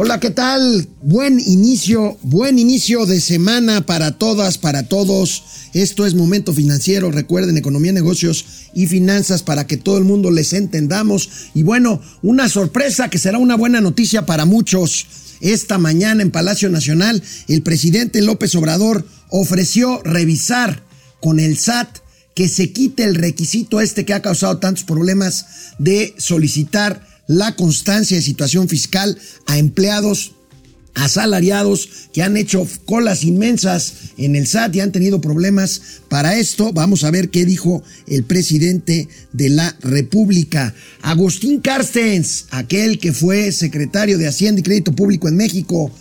Hola, ¿qué tal? Buen inicio, buen inicio de semana para todas, para todos. Esto es Momento Financiero. Recuerden, economía, negocios y finanzas para que todo el mundo les entendamos. Y bueno, una sorpresa que será una buena noticia para muchos. Esta mañana en Palacio Nacional, el presidente López Obrador ofreció revisar con el SAT que se quite el requisito este que ha causado tantos problemas de solicitar la constancia de situación fiscal a empleados asalariados que han hecho colas inmensas en el SAT y han tenido problemas para esto. Vamos a ver qué dijo el presidente de la República. Agustín Carstens, aquel que fue secretario de Hacienda y Crédito Público en México,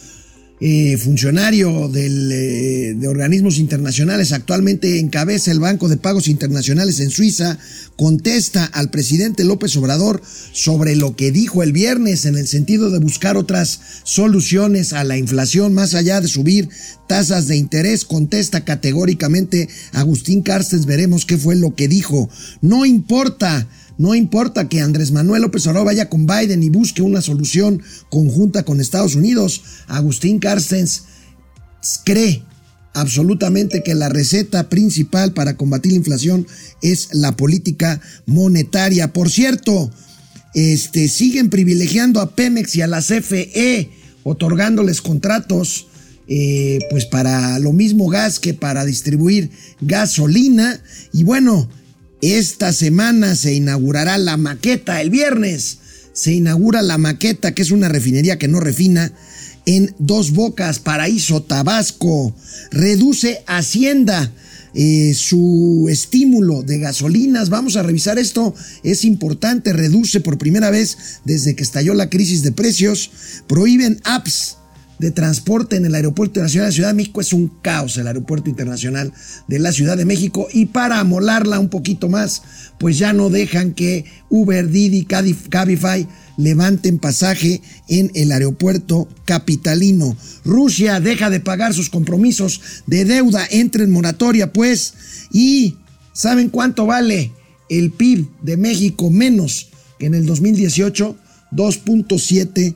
eh, funcionario eh, de organismos internacionales, actualmente encabeza el Banco de Pagos Internacionales en Suiza, contesta al presidente López Obrador sobre lo que dijo el viernes en el sentido de buscar otras soluciones a la inflación más allá de subir tasas de interés. Contesta categóricamente Agustín Carstens, veremos qué fue lo que dijo. No importa no importa que Andrés Manuel López Obrador vaya con Biden y busque una solución conjunta con Estados Unidos. Agustín Carstens cree absolutamente que la receta principal para combatir la inflación es la política monetaria. Por cierto, este, siguen privilegiando a Pemex y a la CFE, otorgándoles contratos eh, pues para lo mismo gas que para distribuir gasolina. Y bueno, esta semana se inaugurará la maqueta, el viernes se inaugura la maqueta, que es una refinería que no refina, en Dos Bocas, Paraíso, Tabasco. Reduce Hacienda. Eh, su estímulo de gasolinas. Vamos a revisar esto. Es importante, reduce por primera vez desde que estalló la crisis de precios. Prohíben apps de transporte en el Aeropuerto Internacional de Ciudad de México. Es un caos el Aeropuerto Internacional de la Ciudad de México. Y para amolarla un poquito más, pues ya no dejan que Uber, Didi, Cabify levanten pasaje en el aeropuerto capitalino. Rusia deja de pagar sus compromisos de deuda, entre en moratoria, pues. Y ¿saben cuánto vale el PIB de México menos que en el 2018? 2.7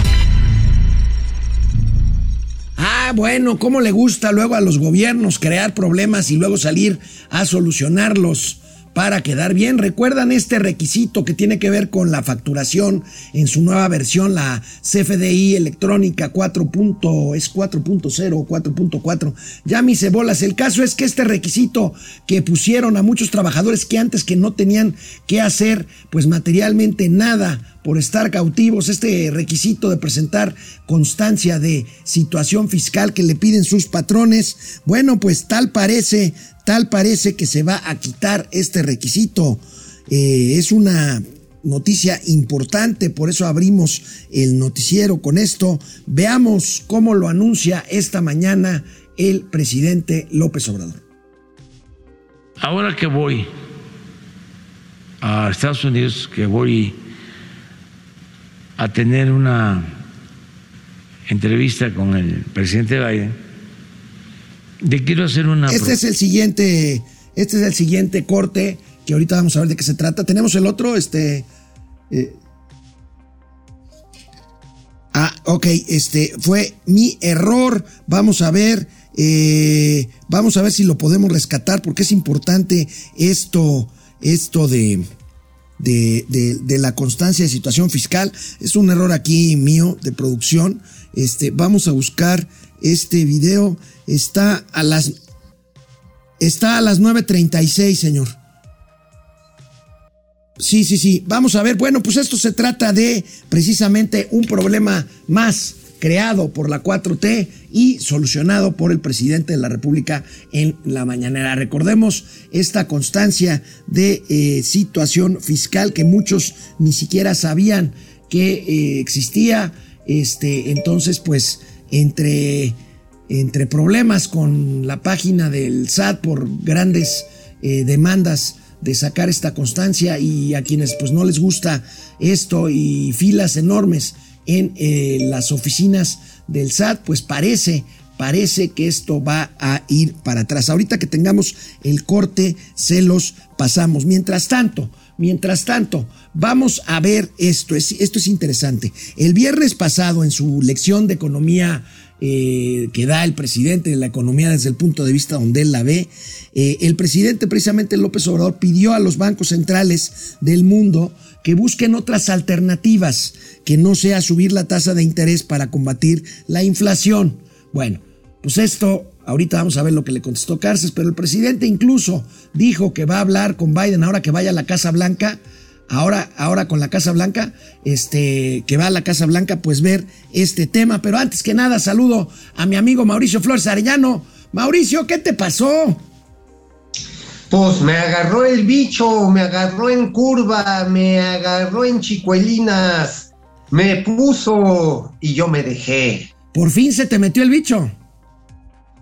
Ah, bueno, ¿cómo le gusta luego a los gobiernos crear problemas y luego salir a solucionarlos? Para quedar bien. ¿Recuerdan este requisito que tiene que ver con la facturación en su nueva versión, la CFDI electrónica 4. es 4.0 o 4.4? Ya mis cebolas, el caso es que este requisito que pusieron a muchos trabajadores que antes que no tenían que hacer pues materialmente nada por estar cautivos, este requisito de presentar constancia de situación fiscal que le piden sus patrones, bueno, pues tal parece, tal parece que se va a quitar este requisito. Eh, es una noticia importante, por eso abrimos el noticiero con esto. Veamos cómo lo anuncia esta mañana el presidente López Obrador. Ahora que voy a Estados Unidos, que voy a tener una entrevista con el presidente Biden, le quiero hacer una... Este es el siguiente, este es el siguiente corte, que ahorita vamos a ver de qué se trata. Tenemos el otro, este... Eh, ah, ok, este fue mi error. Vamos a ver, eh, vamos a ver si lo podemos rescatar, porque es importante esto, esto de de, la constancia de situación fiscal. Es un error aquí mío de producción. Este, vamos a buscar este video. Está a las, está a las 9.36, señor. Sí, sí, sí. Vamos a ver. Bueno, pues esto se trata de precisamente un problema más creado por la 4T y solucionado por el presidente de la República en la mañanera. Recordemos esta constancia de eh, situación fiscal que muchos ni siquiera sabían que eh, existía. Este, entonces, pues, entre entre problemas con la página del SAT por grandes eh, demandas de sacar esta constancia y a quienes pues no les gusta esto y filas enormes en eh, las oficinas del SAT, pues parece, parece que esto va a ir para atrás. Ahorita que tengamos el corte, se los pasamos. Mientras tanto, mientras tanto, vamos a ver esto, esto es interesante. El viernes pasado en su lección de economía eh, que da el presidente de la economía desde el punto de vista donde él la ve. Eh, el presidente, precisamente López Obrador, pidió a los bancos centrales del mundo que busquen otras alternativas, que no sea subir la tasa de interés para combatir la inflación. Bueno, pues esto, ahorita vamos a ver lo que le contestó Cárcel, pero el presidente incluso dijo que va a hablar con Biden ahora que vaya a la Casa Blanca ahora, ahora con la Casa Blanca, este, que va a la Casa Blanca, pues ver este tema. Pero antes que nada, saludo a mi amigo Mauricio Flores Arellano. Mauricio, ¿qué te pasó? Pues me agarró el bicho, me agarró en curva, me agarró en chicuelinas, me puso y yo me dejé. ¿Por fin se te metió el bicho?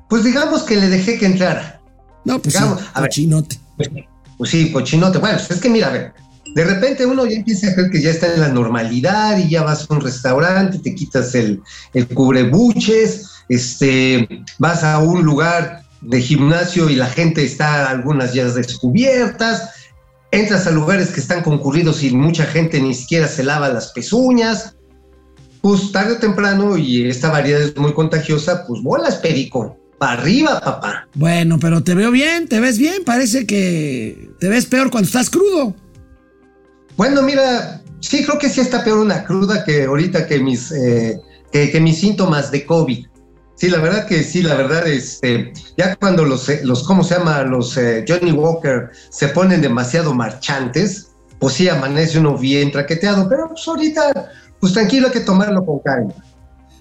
Pues digamos que le dejé que entrara. No, pues sí, cochinote. pues, pues, sí, cochinote. Bueno, pues es que mira, a ver, de repente uno ya empieza a creer que ya está en la normalidad y ya vas a un restaurante, te quitas el, el cubrebuches, este, vas a un lugar de gimnasio y la gente está algunas ya descubiertas, entras a lugares que están concurridos y mucha gente ni siquiera se lava las pezuñas, pues tarde o temprano, y esta variedad es muy contagiosa, pues bolas, perico. Para arriba, papá. Bueno, pero te veo bien, te ves bien, parece que te ves peor cuando estás crudo. Bueno, mira, sí creo que sí está peor una cruda que ahorita que mis, eh, que, mis síntomas de COVID. Sí, la verdad que sí, la verdad, este, ya cuando los, eh, los ¿cómo se llama? Los eh, Johnny Walker se ponen demasiado marchantes, pues sí amanece uno bien traqueteado, pero pues ahorita, pues tranquilo, hay que tomarlo con calma.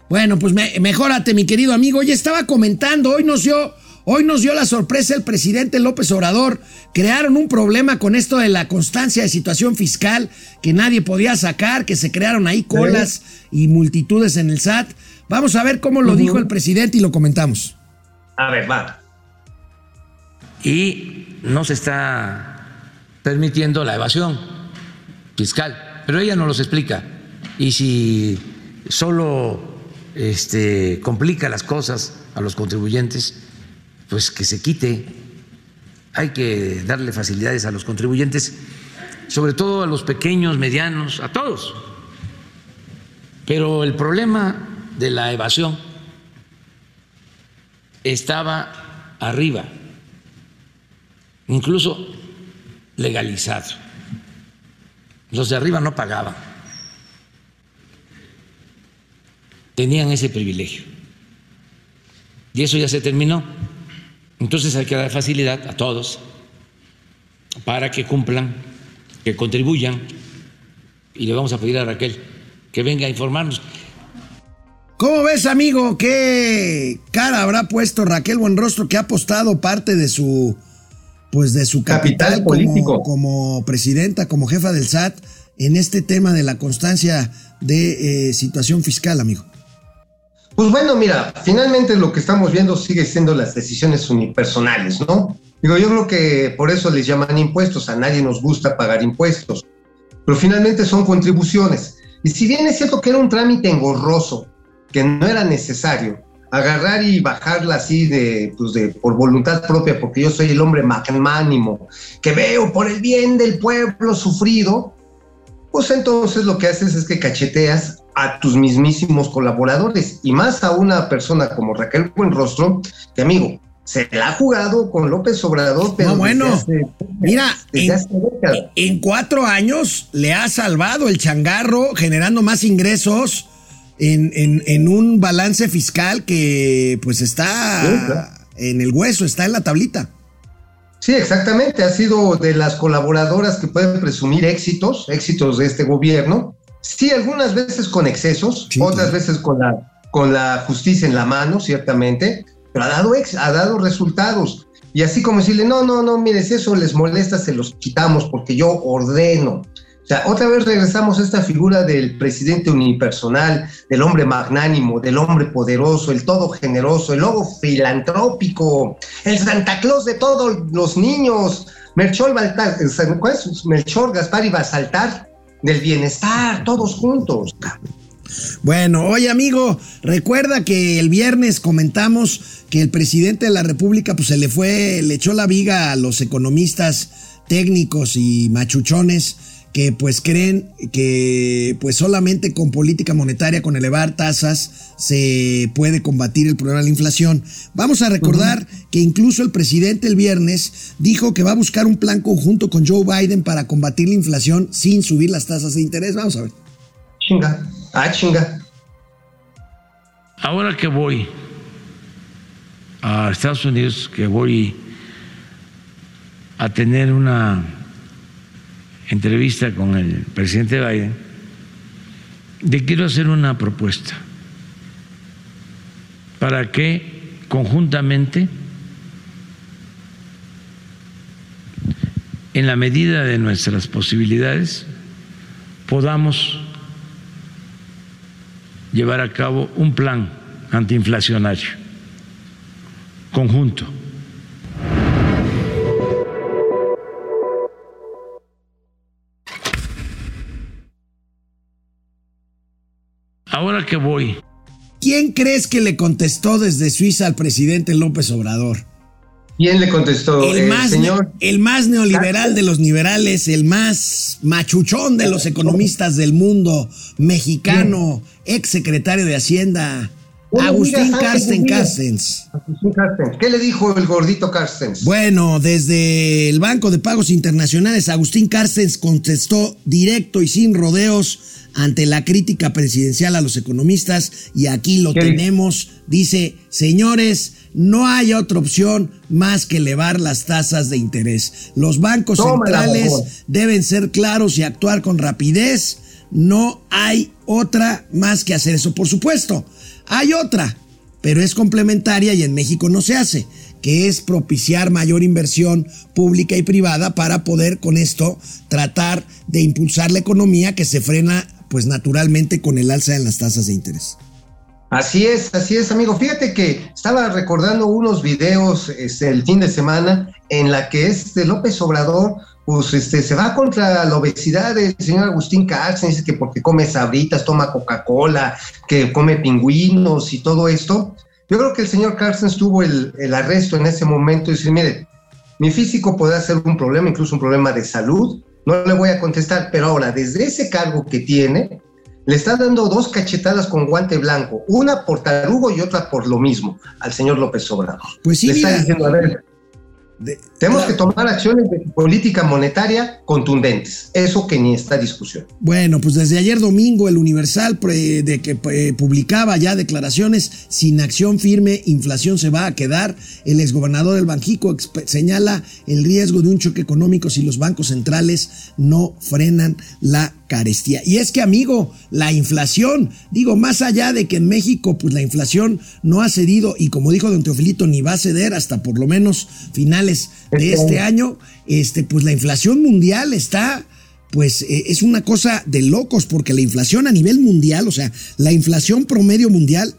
Bueno, pues mejórate, mi querido amigo. Hoy estaba comentando, hoy nos dio Hoy nos dio la sorpresa el presidente López Obrador. Crearon un problema con esto de la constancia de situación fiscal que nadie podía sacar, que se crearon ahí colas y multitudes en el SAT. Vamos a ver cómo lo dijo el presidente y lo comentamos. A ver, va. Y no se está permitiendo la evasión fiscal, pero ella no los explica. Y si solo este, complica las cosas a los contribuyentes, pues que se quite. Hay que darle facilidades a los contribuyentes, sobre todo a los pequeños, medianos, a todos. Pero el problema de la evasión estaba arriba, incluso legalizado. Los de arriba no pagaban, tenían ese privilegio. Y eso ya se terminó. Entonces hay que dar facilidad a todos para que cumplan, que contribuyan y le vamos a pedir a Raquel que venga a informarnos. ¿Cómo ves, amigo? ¿Qué cara habrá puesto Raquel Buenrostro que ha apostado parte de su pues de su capital, político como, presidenta, como jefa del SAT en este tema de la constancia de eh, situación fiscal, amigo? Pues bueno, mira, finalmente lo que estamos viendo sigue siendo las decisiones unipersonales, ¿no? Digo, yo creo que por eso les llaman impuestos, a nadie nos gusta pagar impuestos, pero finalmente son contribuciones. Y si bien es cierto que era un trámite engorroso, que no era necesario, agarrar y bajarla así de, pues de, por voluntad propia, porque yo soy el hombre magnánimo, que veo por el bien del pueblo sufrido, pues entonces lo que haces es que cacheteas a tus mismísimos colaboradores y más a una persona como Raquel Buenrostro, que amigo, se la ha jugado con López Obrador, pero no, bueno, mira, en, cuatro años le ha salvado el changarro, generando más ingresos en, en, un balance fiscal que pues está en el hueso, está en la tablita. Sí, exactamente. Ha sido de las colaboradoras que pueden presumir éxitos, éxitos de este gobierno. Sí, algunas veces con excesos, otras veces con la, con la justicia en la mano, ciertamente, pero ha dado, ex, ha dado resultados. Y así como decirle, no, no, no, mire, si eso les molesta, se los quitamos porque yo ordeno. sea, otra vez regresamos a esta figura del presidente unipersonal, del hombre magnánimo, del hombre poderoso, el todo generoso, el lobo filantrópico, el Santa Claus de todos los niños, Melchor, Baltar, ¿cuál es? Melchor Gaspar y Basaltar, del bienestar, todos juntos. Bueno, oye amigo, recuerda que el viernes comentamos que el presidente de la República pues se le fue, le echó la viga a los economistas técnicos y machuchones que pues creen que pues solamente con política monetaria, con elevar tasas, se puede combatir el problema de la inflación. Vamos a recordar que incluso el presidente el viernes dijo que va a buscar un plan conjunto con Joe Biden para combatir la inflación sin subir las tasas de interés. Vamos a ver. Chinga, ah, chinga. Ahora que voy a Estados Unidos, que voy a tener una entrevista con el presidente Biden, le quiero hacer una propuesta para que conjuntamente, en la medida de nuestras posibilidades, podamos llevar a cabo un plan antiinflacionario conjunto. Que voy. ¿Quién crees que le contestó desde Suiza al presidente López Obrador? ¿Quién le contestó? El, más, señor? el más neoliberal de los liberales, el más machuchón de los economistas del mundo, mexicano, ex secretario de Hacienda, Agustín Carsten Carstens. ¿Qué le dijo el gordito Carstens? Bueno, desde el Banco de Pagos Internacionales, Agustín Carstens contestó directo y sin rodeos ante la crítica presidencial a los economistas y aquí lo tenemos. Dice, señores, no hay otra opción más que elevar las tasas de interés. Los bancos centrales deben ser claros y actuar con rapidez. No hay otra más que hacer eso. Por supuesto, hay otra, pero es complementaria y en México no se hace, que es propiciar mayor inversión pública y privada para poder con esto tratar de impulsar la economía que se frena pues naturalmente con el alza en las tasas de interés. Así es, así es, amigo. Fíjate que estaba recordando unos videos este, el fin de semana en la que este López Obrador pues este, se va contra la obesidad del señor Agustín Carsten, dice que porque come sabritas, toma Coca-Cola, que come pingüinos y todo esto. Yo creo que el señor Carsten tuvo el, el arresto en ese momento y dice, mire, mi físico puede ser un problema, incluso un problema de salud, no le voy a contestar, pero ahora, desde ese cargo que tiene, le está dando dos cachetadas con guante blanco, una por tarugo y otra por lo mismo al señor López Obrador. Pues sí, le está diciendo, a ver, tenemos que tomar acciones de política monetaria contundentes. Eso que ni está discusión. Bueno, pues desde ayer domingo el Universal de que eh, publicaba ya declaraciones sin acción firme, inflación se va a quedar. El exgobernador del Banjico señala el riesgo de un choque económico si los bancos centrales no frenan la carestía. Y es que, amigo, la inflación, digo, más allá de que en México, pues la inflación no ha cedido y como dijo don Teofilito, ni va a ceder hasta por lo menos finales de este año, este, pues la inflación mundial está pues eh, es una cosa de locos porque la inflación a nivel mundial, o sea, la inflación promedio mundial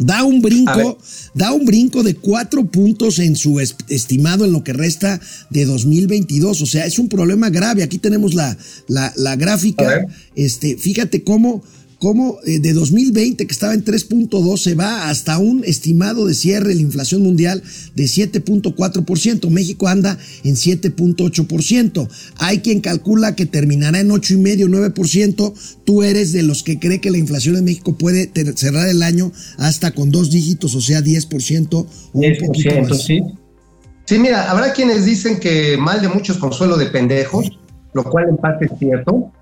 Da un brinco, da un brinco de cuatro puntos en su estimado en lo que resta de 2022. O sea, es un problema grave. Aquí tenemos la, la, la gráfica. Este, fíjate cómo cómo eh, de 2020, que estaba en 3.2, se va hasta un estimado de cierre de la inflación mundial de 7.4%. México anda en 7.8%. Hay quien calcula que terminará en 8,5, 9%. Tú eres de los que cree que la inflación en México puede cerrar el año hasta con dos dígitos, o sea, 10% o un poquito más. Sí. sí, mira, habrá quienes dicen que mal de muchos consuelo de pendejos, lo cual en parte es cierto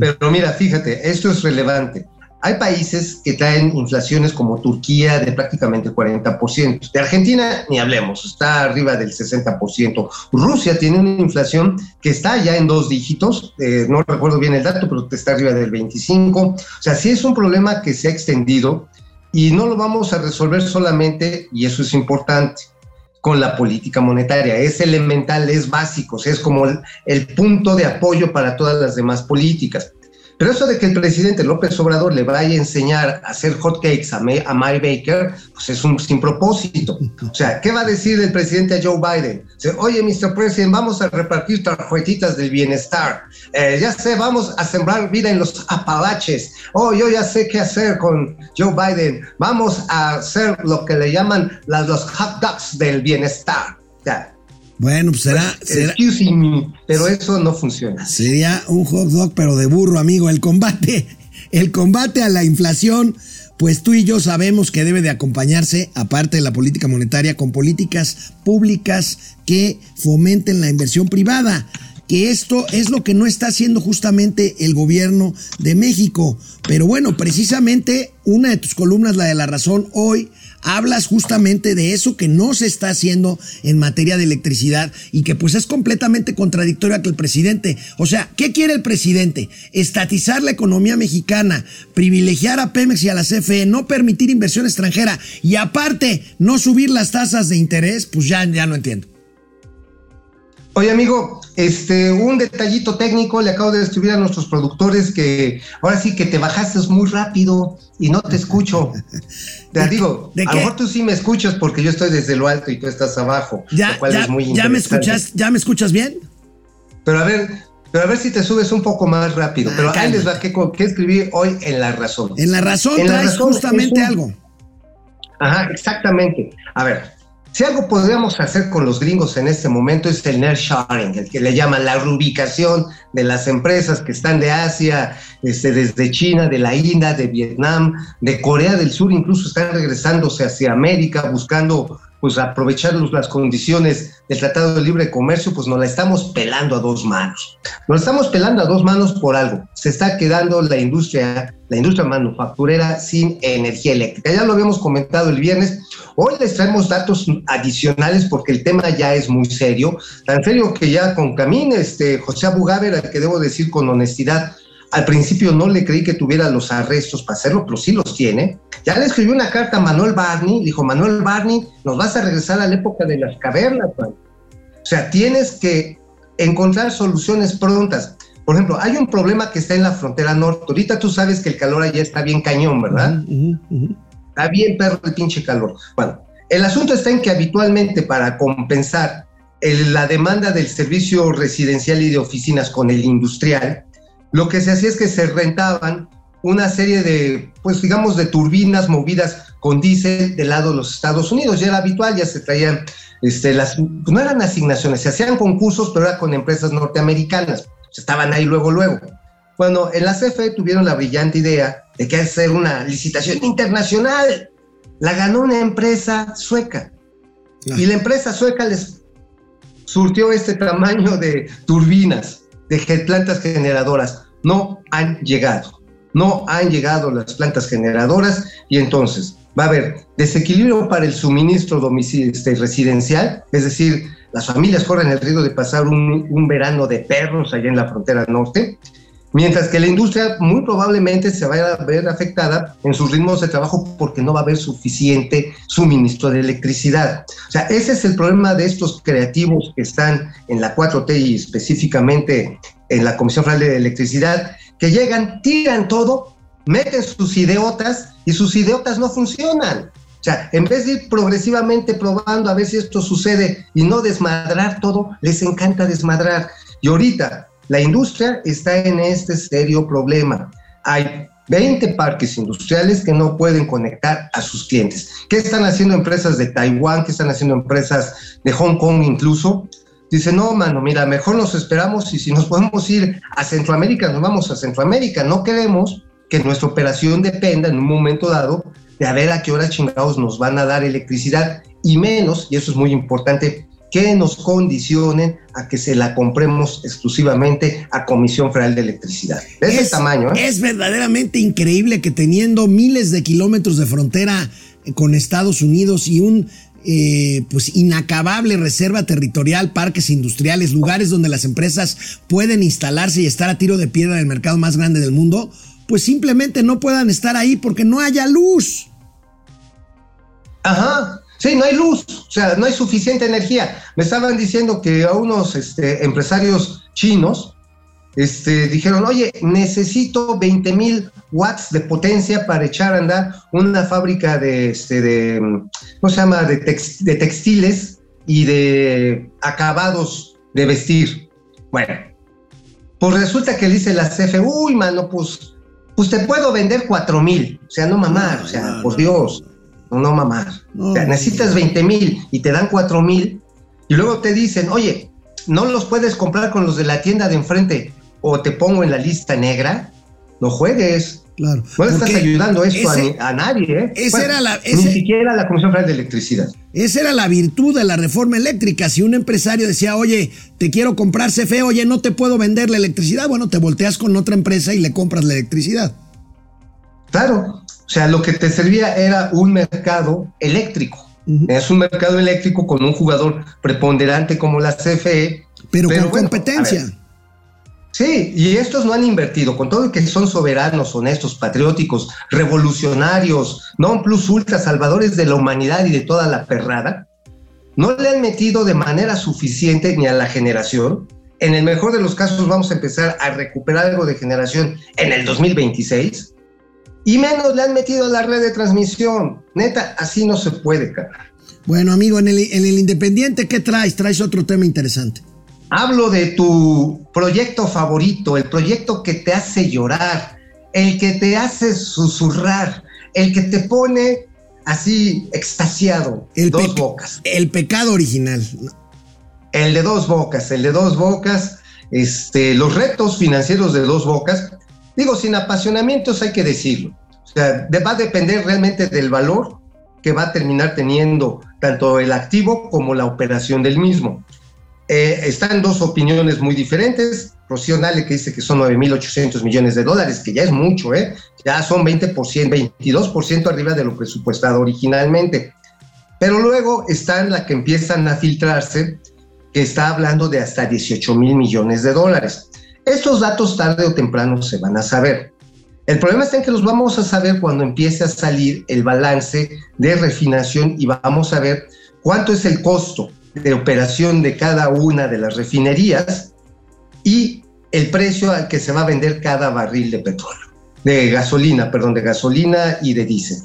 pero mira, fíjate, esto es relevante. Hay países que traen inflaciones como Turquía de prácticamente 40%. De Argentina ni hablemos, está arriba del 60%. Rusia tiene una inflación que está ya en dos dígitos, eh, no recuerdo bien el dato, pero está arriba del 25%. O sea, sí es un problema que se ha extendido y no lo vamos a resolver solamente, y eso es importante, con la política monetaria. Es elemental, es básico, es como el, punto de apoyo para todas las demás políticas. Pero eso de que el presidente López Obrador le vaya a enseñar a hacer hotcakes a, a Mary Baker, pues es un sin propósito. O sea, ¿qué va a decir el presidente a Joe Biden? Oye, Mr. President, vamos a repartir tarjetitas del bienestar. Eh, ya sé, vamos a sembrar vida en los Apalaches. Oh, yo ya sé qué hacer con Joe Biden. Vamos a hacer lo que le llaman las, los hot dogs del bienestar. Ya, bueno, pues será, será. Excuse me, pero eso no funciona. Sería un hot dog, pero de burro, amigo. El combate, el combate a la inflación, pues tú y yo sabemos que debe de acompañarse, aparte de la política monetaria, con políticas públicas que fomenten la inversión privada. Que esto es lo que no está haciendo justamente el gobierno de México. Pero bueno, precisamente una de tus columnas, la de la razón, hoy hablas justamente de eso que no se está haciendo en materia de electricidad y que pues es completamente contradictorio a que el presidente, o sea, ¿qué quiere el presidente? Estatizar la economía mexicana, privilegiar a Pemex y a la CFE, no permitir inversión extranjera y aparte no subir las tasas de interés, pues ya, ya no entiendo. Oye, amigo, este, un detallito técnico, le acabo de escribir a nuestros productores que ahora sí que te bajaste muy rápido y no te escucho. Te digo, a lo mejor tú sí me escuchas porque yo estoy desde lo alto y tú estás abajo. Ya, lo cual ya, es muy ya me escuchas, ya me escuchas bien. Pero a ver, pero a ver si te subes un poco más rápido. Ah, pero ahí les va qué, qué escribir hoy en La Razón. En la razón En La traes Razón justamente un- algo. Ajá, exactamente. A ver, si algo podríamos hacer con los gringos en este momento es el nearshoring, el que le llaman la reubicación de las empresas que están de Asia, este, desde China, de la India, de Vietnam, de Corea del Sur, incluso están regresándose hacia América buscando pues aprovechar las condiciones del Tratado de Libre Comercio, pues nos la estamos pelando a dos manos. Nos la estamos pelando a dos manos por algo. Se está quedando la industria, la industria manufacturera sin energía eléctrica. Ya lo habíamos comentado el viernes. Hoy les traemos datos adicionales porque el tema ya es muy serio. Tan serio que ya con Camín, este, José Abugaber, al que debo decir con honestidad, al principio no le creí que tuviera los arrestos para hacerlo, pero sí los tiene. Ya le escribió una carta a Manuel Barney, dijo, Manuel Barney, nos vas a regresar a la época de las cavernas, man". O sea, tienes que encontrar soluciones prontas. Por ejemplo, hay un problema que está en la frontera norte. Ahorita tú sabes que el calor allá está bien cañón, ¿verdad? Ujú. Está bien perro el pinche calor. Bueno, el asunto está en que habitualmente para compensar el- la demanda del servicio residencial y de oficinas con el industrial, lo que se hacía es que se rentaban una serie de, pues digamos, de turbinas movidas con diésel del lado de los Estados Unidos. Ya era habitual, ya se traían, este, las, pues no eran asignaciones, se hacían concursos, pero era con empresas norteamericanas. Estaban ahí luego, luego. Bueno, en la CFE tuvieron la brillante idea de que hacer una licitación internacional. La ganó una empresa sueca. Y la empresa sueca les surtió este tamaño de turbinas, de plantas generadoras. No han llegado. No han llegado las plantas generadoras y entonces va a haber desequilibrio para el suministro domicil- este, residencial, es decir, las familias corren el riesgo de pasar un verano de perros allá en la frontera norte, mientras que la industria muy probablemente se vaya a ver afectada en sus ritmos de trabajo porque no va a haber suficiente suministro de electricidad. O sea, ese es el problema de estos creativos que están en la 4T y específicamente en la Comisión Federal de Electricidad, que llegan, tiran todo, meten sus ideotas y sus ideotas no funcionan. O sea, en vez de ir progresivamente probando a ver si esto sucede y no desmadrar todo, les encanta desmadrar. Y ahorita la industria está en este serio problema. Hay 20 parques industriales que no pueden conectar a sus clientes. ¿Qué están haciendo empresas de Taiwán? ¿Qué están haciendo empresas de Hong Kong incluso? Dice, no, mano, mira, mejor nos esperamos y si nos podemos ir a Centroamérica, nos vamos a Centroamérica. No queremos que nuestra operación dependa en un momento dado de a ver a qué hora chingados nos van a dar electricidad y menos, y eso es muy importante, que nos condicionen a que se la compremos exclusivamente a Comisión Federal de Electricidad. De ese tamaño, ¿eh? Es verdaderamente increíble que teniendo miles de kilómetros de frontera eh, con Estados Unidos y un eh, pues inacabable reserva territorial, parques industriales, lugares donde las empresas pueden instalarse y estar a tiro de piedra del mercado más grande del mundo, pues simplemente no puedan estar ahí porque no haya luz. Ajá. Sí, no hay luz, o sea, no hay suficiente energía. Me estaban diciendo que a unos este, empresarios chinos este, dijeron, oye, necesito 20 mil watts de potencia para echar a andar una fábrica de, este, de ¿cómo se llama?, de, de textiles y de acabados de vestir. Bueno, pues resulta que dice la CFE, uy, mano, pues, pues te puedo vender 4 mil. O sea, no mamar, o sea, por Dios no, mamar. o sea, necesitas 20 mil y te dan 4 mil y luego te dicen, oye, no los puedes comprar con los de la tienda de enfrente o te pongo en la lista negra, no juegues. Claro. No le estás ayudando esto a, nadie, ¿eh? Esa era la, ni siquiera la Comisión Federal de Electricidad. Esa era la virtud de la reforma eléctrica. Si un empresario decía, oye, te quiero comprar CFE, oye, no te puedo vender la electricidad, bueno, te volteas con otra empresa y le compras la electricidad. Claro, o sea, lo que te servía era un mercado eléctrico. Es un mercado eléctrico con un jugador preponderante como la CFE. Pero, con competencia. Sí, y estos no han invertido, con todo que son soberanos, honestos, patrióticos, revolucionarios, non plus ultra, salvadores de la humanidad y de toda la perrada, no le han metido de manera suficiente ni a la generación. En el mejor de los casos vamos a empezar a recuperar algo de generación en el 2026 y menos le han metido a la red de transmisión. Neta, así no se puede, cara. Bueno, amigo, en el, en el Independiente, ¿qué traes? Traes otro tema interesante. Hablo de tu proyecto favorito, el proyecto que te hace llorar, el que te hace susurrar, el que te pone así extasiado. El dos bocas. El pecado original. El de dos bocas, el de dos bocas, este, los retos financieros de dos bocas Digo, sin apasionamientos hay que decirlo. O sea, va a depender realmente del valor que va a terminar teniendo tanto el activo como la operación del mismo. Eh, están dos opiniones muy diferentes. Rocío Nale que dice que son 9.800 millones de dólares, que ya es mucho, ¿eh? Ya son 20%, 22% arriba de lo presupuestado originalmente. Pero luego están la que empiezan a filtrarse, que está hablando de hasta 18 mil millones de dólares. Estos datos tarde o temprano se van a saber. El problema está en que los vamos a saber cuando empiece a salir el balance de refinación y vamos a ver cuánto es el costo de operación de cada una de las refinerías y el precio al que se va a vender cada barril de petróleo, de gasolina, perdón, de gasolina y de diésel.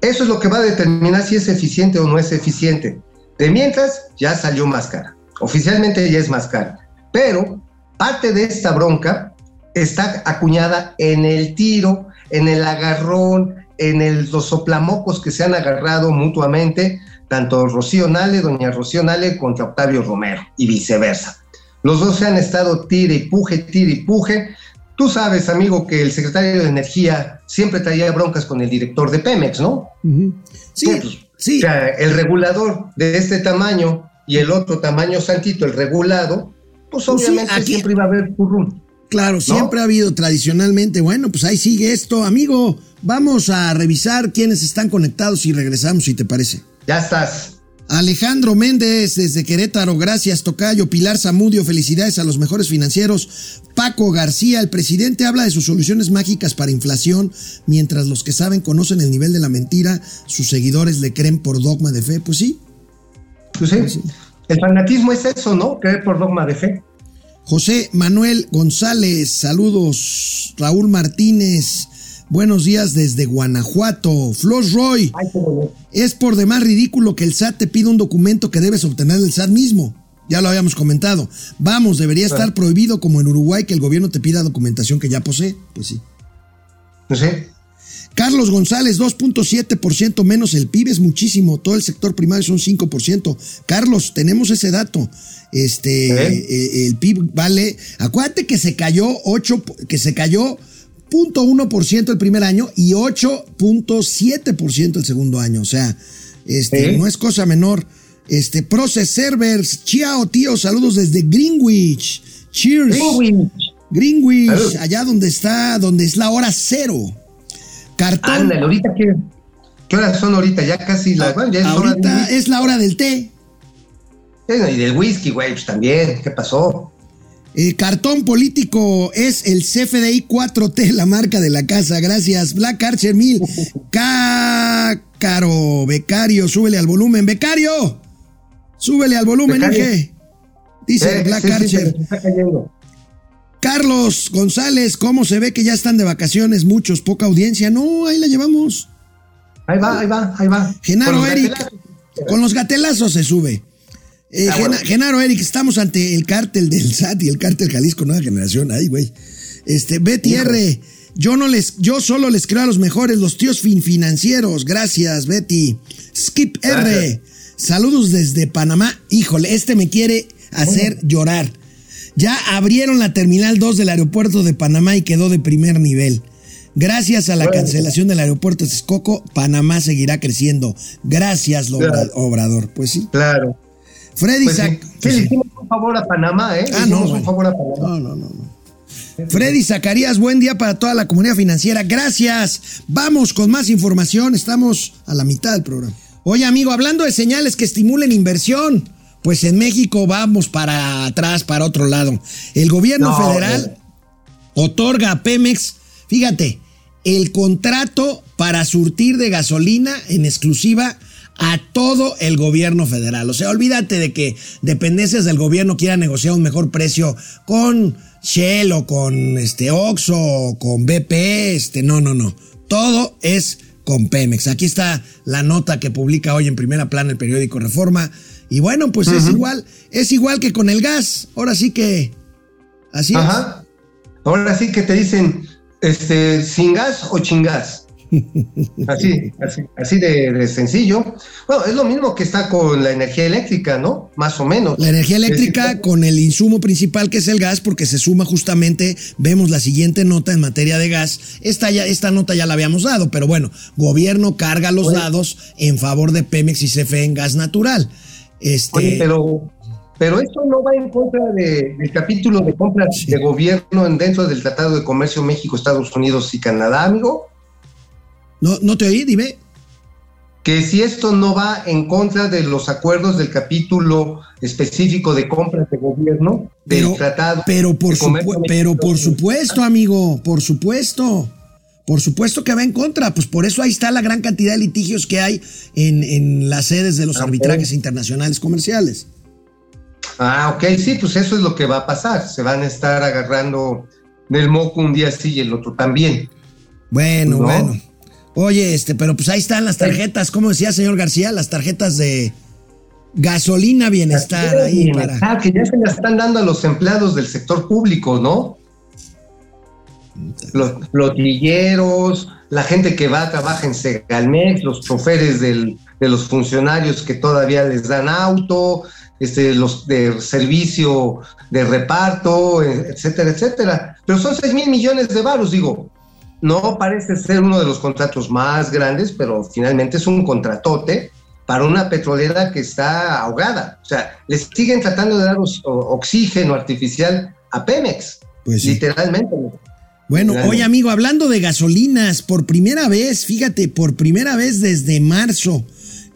Eso es lo que va a determinar si es eficiente o no es eficiente. De mientras, ya salió más cara. Oficialmente ya es más cara. Pero Parte de esta bronca está acuñada en el tiro, en el agarrón, en el, los soplamocos que se han agarrado mutuamente, tanto Rocío Nale, doña Rocío Nale, contra Octavio Romero y viceversa. Los dos se han estado tire y puje, tire y puje. Tú sabes, amigo, que el secretario de Energía siempre traía broncas con el director de Pemex, ¿no? Sí, pues, sí. O sea, el regulador de este tamaño y el otro tamaño santito, el regulado, pues, pues obviamente aquí, siempre iba a haber currum. Claro, siempre ha habido tradicionalmente. Bueno, pues ahí sigue esto. Amigo, vamos a revisar quiénes están conectados y regresamos, si te parece. Ya estás. Alejandro Méndez desde Querétaro, gracias Tocayo, Pilar Zamudio, felicidades a los mejores financieros. Paco García, el presidente habla de sus soluciones mágicas para inflación, mientras los que saben conocen el nivel de la mentira, sus seguidores le creen por dogma de fe. Pues sí. Pues sí. Pues sí. El fanatismo es eso, ¿no? Creer por dogma de fe. José Manuel González, saludos. Raúl Martínez, buenos días desde Guanajuato. Flos Roy, es por demás ridículo que el SAT te pida un documento que debes obtener del SAT mismo. Ya lo habíamos comentado. Vamos, debería estar prohibido como en Uruguay que el gobierno te pida documentación que ya posee. Pues sí. No sé. Carlos González, 2.7% menos el PIB es muchísimo, todo el sector primario son 5%. Carlos, tenemos ese dato. Este, ¿Eh? Eh, el PIB vale, acuérdate que se cayó 8, que se cayó 0.1% el primer año y 8.7% el segundo año. O sea, este, ¿Eh? no es cosa menor. Este, Process Servers, Chiao, tío, saludos desde Greenwich. Cheers. Greenwich. Greenwich, allá donde está, donde es la hora cero. Cartón. Ándale, ahorita qué, qué horas son ahorita, ya casi la. Bueno, ya es ahorita es la hora del té. y del whisky, güey, pues también, ¿qué pasó? El cartón político es el CFDI 4T, la marca de la casa. Gracias. Black Archer 1000. Caro Becario, súbele al volumen. Becario, súbele al volumen. Inge. Dice Eh, Black sí, sí, Archer. cayendo. Carlos González, ¿cómo se ve que ya están de vacaciones muchos? Poca audiencia. No, ahí la llevamos. Ahí va, ahí va, ahí va. Genaro Eric, gatelazos. con los gatelazos se sube. Eh, Ah, bueno. Genaro Eric, estamos ante el cártel del SAT y el cártel Jalisco Nueva Generación. Ay, güey. Este, Betty R. Yo no les, yo solo les creo a los mejores, los tíos fin financieros. Gracias, Betty. Skip R. Gracias. Saludos desde Panamá. Híjole, este me quiere hacer llorar. Ya abrieron la terminal 2 del aeropuerto de Panamá y quedó de primer nivel. Gracias a la Bueno. cancelación del aeropuerto de Texcoco, Panamá seguirá creciendo. Gracias, Claro. Obrador. Pues sí. Claro. Freddy Pues Sí, le hicimos un favor a Panamá, ¿eh? Ah, no, bueno. un favor a Panamá. No, no, no, no. Freddy Zacarías, buen día para toda la comunidad financiera. Gracias. Vamos con más información. Estamos a la mitad del programa. Oye, amigo, hablando de señales que estimulen inversión, pues en México vamos para atrás, para otro lado. El gobierno No, federal otorga a Pemex, fíjate, el contrato para surtir de gasolina en exclusiva a todo el gobierno federal. O sea, olvídate de que dependencias del gobierno quieran negociar un mejor precio con Shell o con este Oxxo o con BP, este, no, no, no. Todo es con Pemex. Aquí está la nota que publica hoy en primera plana el periódico Reforma. Y bueno, pues es igual, es igual que con el gas. Ahora sí que así es. Ajá. Ahora sí que te dicen, este, sin gas o chingas. Así, así, así de, de sencillo. Bueno, es lo mismo que está con la energía eléctrica, ¿no? Más o menos. La energía eléctrica Es- con el insumo principal que es el gas, porque se suma justamente, vemos la siguiente nota en materia de gas. Esta, ya, esta nota ya la habíamos dado, pero bueno, gobierno carga los dados en favor de Pemex y CFE en gas natural. Este, Oye, pero, pero esto no va en contra de- del capítulo de compras Sí. de gobierno en- dentro del Tratado de Comercio México, Estados Unidos y Canadá, amigo. ¿no, ¿No te oí? Dime. Que si esto no va en contra de los acuerdos del capítulo específico de compras de gobierno del Pero, Tratado. pero, por, de pero por supuesto, amigo, por supuesto. Por supuesto que va en contra, pues por eso ahí está la gran cantidad de litigios que hay en, en las sedes de los arbitrajes internacionales comerciales. Ah, ok, sí, pues eso es lo que va a pasar. Se van a estar agarrando del moco un día sí y el otro también. Bueno, No. bueno. Oye, este, pero pues ahí están las tarjetas, como decía señor García, las tarjetas de gasolina bienestar ahí para. Ah, que ya se las están dando a los empleados del sector público, ¿no? Los flotilleros, la gente que va, trabaja en Segalmex, los choferes del- de los funcionarios que todavía les dan auto, este, los de servicio de reparto, etcétera, etcétera. Pero son 6 mil millones de varos, digo. No parece ser uno de los contratos más grandes, pero finalmente es un contratote para una petrolera que está ahogada. O sea, les siguen tratando de dar oxígeno artificial a Pemex, Pues sí. literalmente. Bueno, Claro. oye amigo, hablando de gasolinas, por primera vez, fíjate, por primera vez desde marzo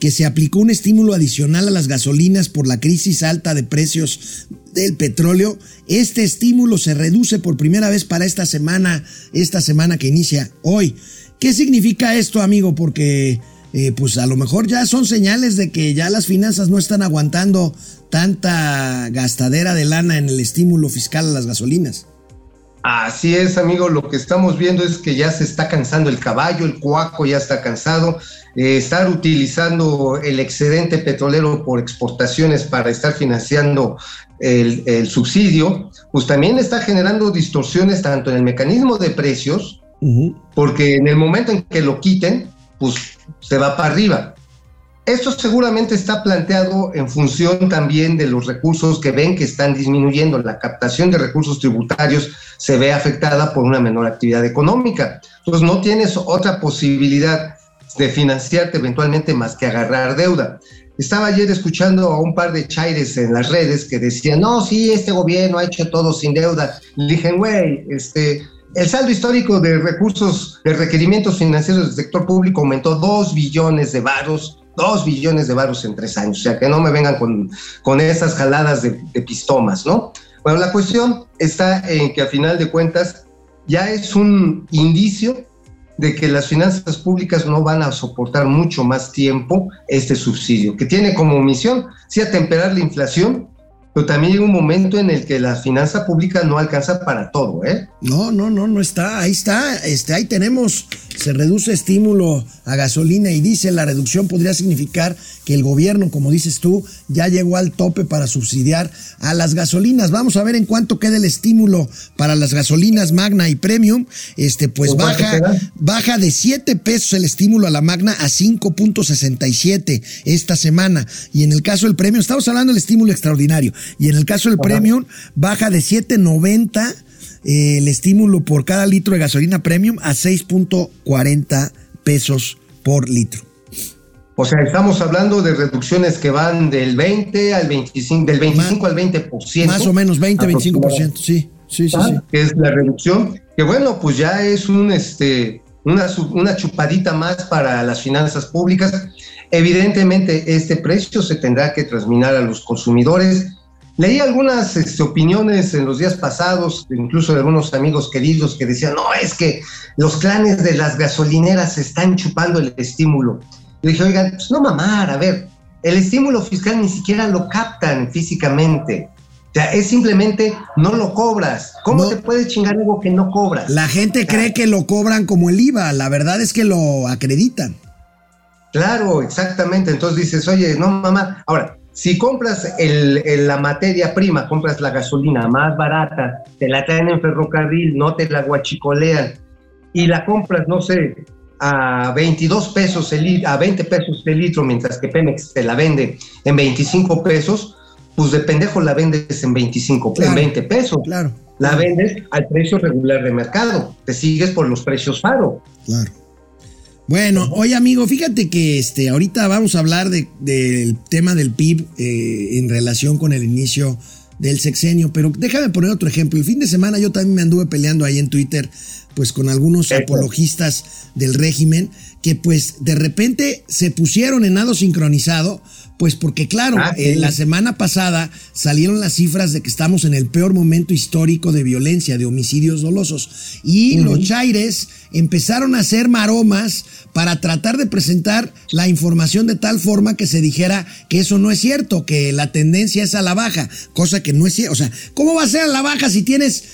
que se aplicó un estímulo adicional a las gasolinas por la crisis alta de precios del petróleo, este estímulo se reduce por primera vez para esta semana, esta semana que inicia hoy. ¿Qué significa esto, amigo? Porque eh, pues a lo mejor ya son señales de que ya las finanzas no están aguantando tanta gastadera de lana en el estímulo fiscal a las gasolinas. Así es, amigo, lo que estamos viendo es que ya se está cansando el caballo, el cuaco ya está cansado, eh, estar utilizando el excedente petrolero por exportaciones para estar financiando el, el subsidio, pues también está generando distorsiones tanto en el mecanismo de precios, porque en el momento en que lo quiten, pues se va para arriba. Esto seguramente está planteado en función también de los recursos que ven que están disminuyendo. La captación de recursos tributarios se ve afectada por una menor actividad económica. Entonces no tienes otra posibilidad de financiarte eventualmente más que agarrar deuda. Estaba ayer escuchando a un par de chaires en las redes que decían, no, sí, este gobierno ha hecho todo sin deuda. Le dije, güey, este, el saldo histórico de recursos, de requerimientos financieros del sector público aumentó 2 billones de varos, 2 billones de varos en tres años. O sea, que no me vengan con, con esas jaladas de, de pistomas, ¿no? Bueno, la cuestión está en que a final de cuentas ya es un indicio de que las finanzas públicas no van a soportar mucho más tiempo este subsidio, que tiene como misión, sí, atemperar la inflación, pero también llega un momento en el que la finanza pública no alcanza para todo, ¿eh? No, no, no, no está. Ahí está. Este, ahí tenemos. Se reduce estímulo a gasolina y dice la reducción podría significar que el gobierno, como dices tú, ya llegó al tope para subsidiar a las gasolinas. Vamos a ver en cuánto queda el estímulo para las gasolinas Magna y Premium. Este, pues ¿En cuánto baja, baja de 7 pesos el estímulo a la Magna a 5.67 esta semana. Y en el caso del Premium, estamos hablando del estímulo extraordinario. Y en el caso del Premium, baja de 7.90 eh, el estímulo por cada litro de gasolina Premium a 6.40 pesos por litro. O sea, estamos hablando de reducciones que van del 20 al 25, del 25 al 20%. Más o menos 20, 25%, sí. Sí, sí, sí. que es la reducción, que bueno, pues ya es un este una, una chupadita más para las finanzas públicas. Evidentemente, este precio se tendrá que transminar a los consumidores. Leí algunas este, opiniones en los días pasados, incluso de algunos amigos queridos que decían, no, es que los clanes de las gasolineras están chupando el estímulo. Le dije, oigan, pues no mamar, a ver, el estímulo fiscal ni siquiera lo captan físicamente. O sea, es simplemente no lo cobras. ¿Cómo No. te puedes chingar algo que no cobras? La gente cree que lo cobran como el IVA, la verdad es que lo acreditan. Claro, exactamente. Entonces dices, oye, no, mamá. Ahora, si compras el, el- la materia prima, compras la gasolina más barata, te la traen en ferrocarril, no te la guachicolean, y la compras, no sé, a 22 pesos el litro, a 20 pesos el litro, mientras que Pemex te la vende en 25 pesos, pues de pendejo la vendes en 25, Claro. en 20 pesos. Claro. La vendes al precio regular de mercado. Te sigues por los precios faro. Claro. Bueno, oye amigo, fíjate que este, ahorita vamos a hablar de- del tema del PIB eh, en relación con el inicio del sexenio, pero déjame poner otro ejemplo. El fin de semana yo también me anduve peleando ahí en Twitter, pues con algunos Eso. apologistas del régimen, que pues de repente se pusieron en nado sincronizado, pues porque claro, Ah, sí. en la semana pasada salieron las cifras de que estamos en el peor momento histórico de violencia, de homicidios dolosos. Y los chaires empezaron a hacer maromas para tratar de presentar la información de tal forma que se dijera que eso no es cierto, que la tendencia es a la baja, cosa que no es cierto. O sea, ¿cómo va a ser a la baja si tienes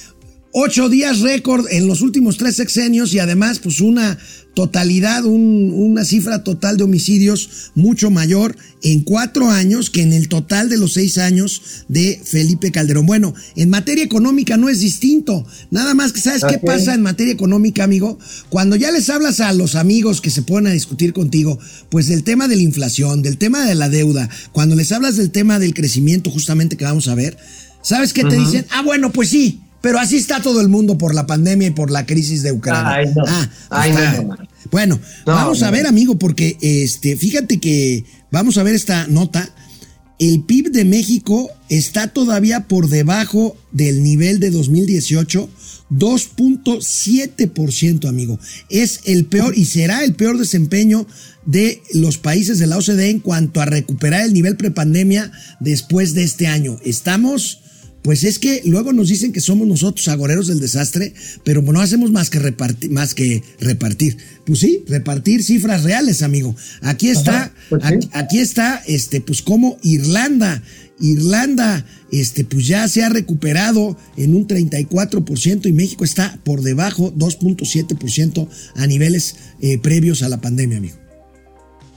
ocho días récord en los últimos tres sexenios y además pues una totalidad, un- una cifra total de homicidios mucho mayor en cuatro años que en el total de los seis años de Felipe Calderón. Bueno, en materia económica no es distinto. Nada más que sabes qué pasa en materia económica, amigo. Cuando ya les hablas a los amigos que se ponen a discutir contigo, pues del tema de la inflación, del tema de la deuda, cuando les hablas del tema del crecimiento justamente que vamos a ver, ¿sabes qué te dicen? Ah, bueno, pues sí. Pero así está todo el mundo por la pandemia y por la crisis de Ucrania. Ay, no. Ah, Ay, está. no. Bueno, No, vamos a ver, amigo, porque este, fíjate que vamos a ver esta nota. El PIB de México está todavía por debajo del nivel de 2018, 2.7%, amigo. Es el peor y será el peor desempeño de los países de la OCDE en cuanto a recuperar el nivel prepandemia después de este año. Estamos pues es que luego nos dicen que somos nosotros agoreros del desastre, pero no hacemos más que repartir, más que repartir. Pues sí, repartir cifras reales, amigo. Aquí está, Ajá, pues sí. aquí, aquí está, este, pues como Irlanda, Irlanda, este, pues ya se ha recuperado en un 34% y México está por debajo, 2.7% a niveles eh, previos a la pandemia, amigo.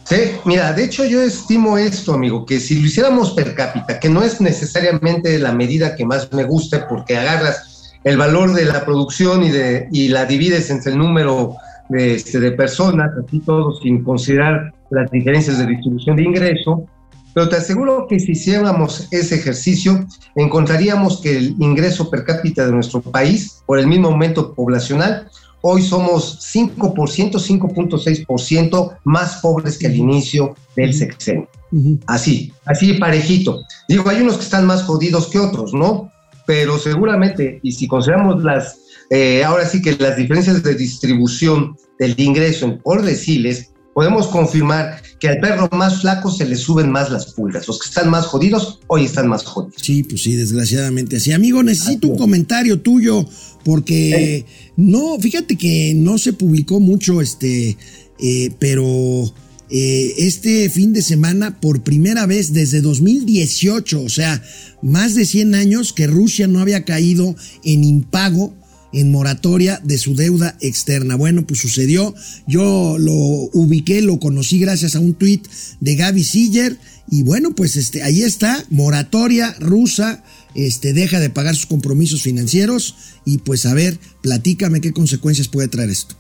Sí, mira, de hecho yo estimo esto, amigo, que si lo hiciéramos per cápita, que no es necesariamente la medida que más me gusta porque agarras el valor de la producción y, de, y la divides entre el número de, este, de personas, así todo sin considerar las diferencias de distribución de ingreso, pero te aseguro que si hiciéramos ese ejercicio, encontraríamos que el ingreso per cápita de nuestro país, por el mismo aumento poblacional, hoy somos 5%, 5.6% más pobres que al inicio del sexenio. Ujú. Así, así parejito. Digo, hay unos que están más jodidos que otros, ¿no? Pero seguramente, y si consideramos las, eh, ahora sí que las diferencias de distribución del ingreso en por deciles, podemos confirmar que al perro más flaco se le suben más las pulgas. Los que están más jodidos, hoy están más jodidos. Sí, pues sí, desgraciadamente así. Amigo, necesito un comentario tuyo, porque no, fíjate que no se publicó mucho, este, eh, pero eh, este fin de semana, por primera vez desde 2018, o sea, más de 100 años que Rusia no había caído en impago en moratoria de su deuda externa. Bueno, pues sucedió. Yo lo ubiqué, lo conocí gracias a un tuit de Gaby Siller. Y bueno, pues este, ahí está, moratoria rusa, este, deja de pagar sus compromisos financieros. Y pues a ver, platícame qué consecuencias puede traer esto.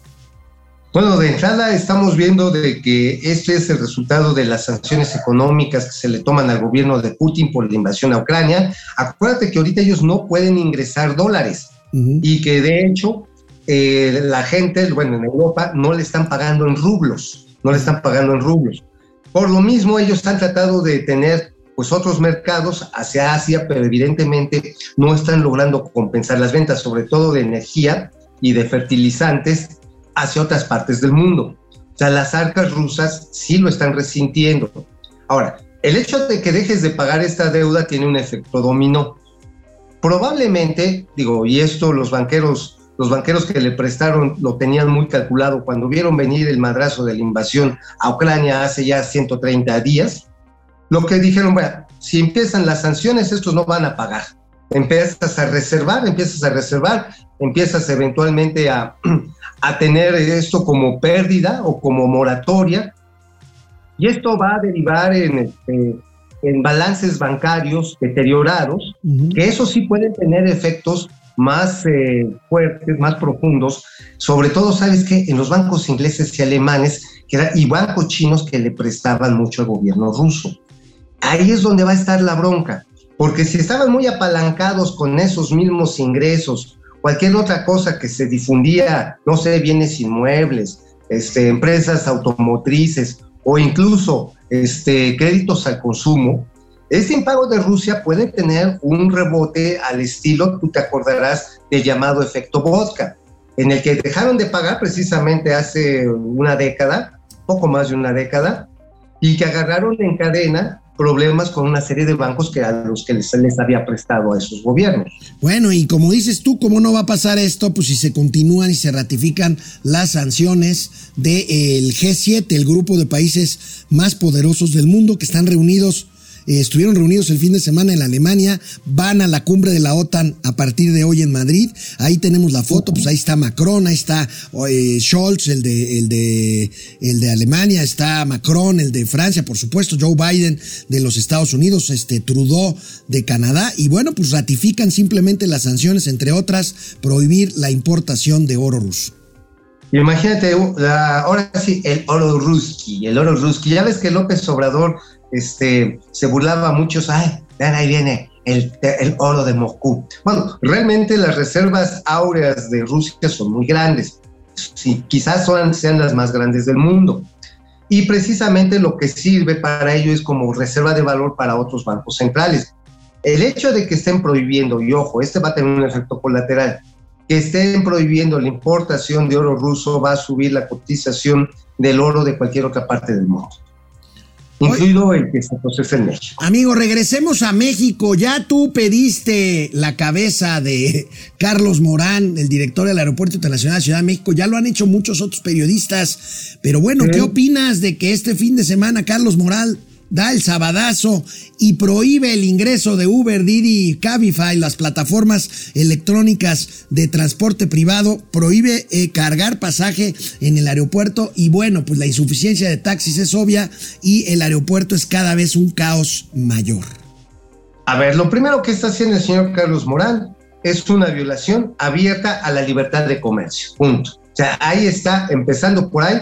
Bueno, de entrada estamos viendo de que este es el resultado de las sanciones económicas que se le toman al gobierno de Putin por la invasión a Ucrania. Acuérdate que ahorita ellos no pueden ingresar dólares y que de hecho eh, la gente, bueno, en Europa no le están pagando en rublos, no le están pagando en rublos. Por lo mismo, ellos han tratado de tener pues otros mercados hacia Asia, pero evidentemente no están logrando compensar las ventas, sobre todo de energía y de fertilizantes, hacia otras partes del mundo. O sea, las arcas rusas sí lo están resintiendo. Ahora, el hecho de que dejes de pagar esta deuda tiene un efecto dominó probablemente, digo, y esto los banqueros, los banqueros que le prestaron lo tenían muy calculado cuando vieron venir el madrazo de la invasión a Ucrania hace ya 130 días, lo que dijeron, bueno, si empiezan las sanciones, estos no van a pagar. Empiezas a reservar, empiezas a reservar, empiezas eventualmente a, a tener esto como pérdida o como moratoria, y esto va a derivar en, este, en balances bancarios deteriorados, que eso sí pueden tener efectos más eh, fuertes, más profundos, sobre todo, ¿sabes qué? En los bancos ingleses y alemanes que era, y bancos chinos que le prestaban mucho al gobierno ruso. Ahí es donde va a estar la bronca, porque si estaban muy apalancados con esos mismos ingresos, cualquier otra cosa que se difundía, no sé, bienes inmuebles, este, empresas automotrices o incluso este, créditos al consumo, este impago de Rusia puede tener un rebote al estilo, tú te acordarás, del llamado efecto vodka, en el que dejaron de pagar precisamente hace una década, poco más de una década, y que agarraron en cadena problemas con una serie de bancos que a los que les, les, había prestado a esos gobiernos. Bueno, y como dices tú, ¿cómo no va a pasar esto? Pues si se continúan y se ratifican las sanciones del G7, el grupo de países más poderosos del mundo que están reunidos eh, estuvieron reunidos el fin de semana en Alemania, van a la cumbre de la OTAN a partir de hoy en Madrid. Ahí tenemos la foto, pues ahí está Macron, ahí está eh, Scholz, el de, el, de, el de Alemania, está Macron, el de Francia, por supuesto, Joe Biden de los Estados Unidos, este Trudeau de Canadá, y bueno, pues ratifican simplemente las sanciones, entre otras, prohibir la importación de oro ruso. Imagínate, ahora sí, el oro ruski, el oro ruski. Ya ves que López Obrador este, se burlaba a muchos, ay, vean, ahí viene el, el, oro de Moscú. Bueno, realmente las reservas áureas de Rusia son muy grandes, sí, quizás son, sean las más grandes del mundo. Y precisamente lo que sirve para ello es como reserva de valor para otros bancos centrales. El hecho de que estén prohibiendo, y ojo, este va a tener un efecto colateral, que estén prohibiendo la importación de oro ruso va a subir la cotización del oro de cualquier otra parte del mundo incluido el que se procesa en México. Amigo, regresemos a México. Ya tú pediste la cabeza de Carlos Morán, el director del Aeropuerto Internacional de Ciudad de México. Ya lo han hecho muchos otros periodistas. Pero bueno, ¿qué opinas de que este fin de semana Carlos Morán da el sabadazo y prohíbe el ingreso de Uber, Didi y Cabify, las plataformas electrónicas de transporte privado, prohíbe eh, cargar pasaje en el aeropuerto y bueno, pues la insuficiencia de taxis es obvia y el aeropuerto es cada vez un caos mayor. A ver, lo primero que está haciendo el señor Carlos Morán es una violación abierta a la libertad de comercio, punto. O sea, ahí está, empezando por ahí,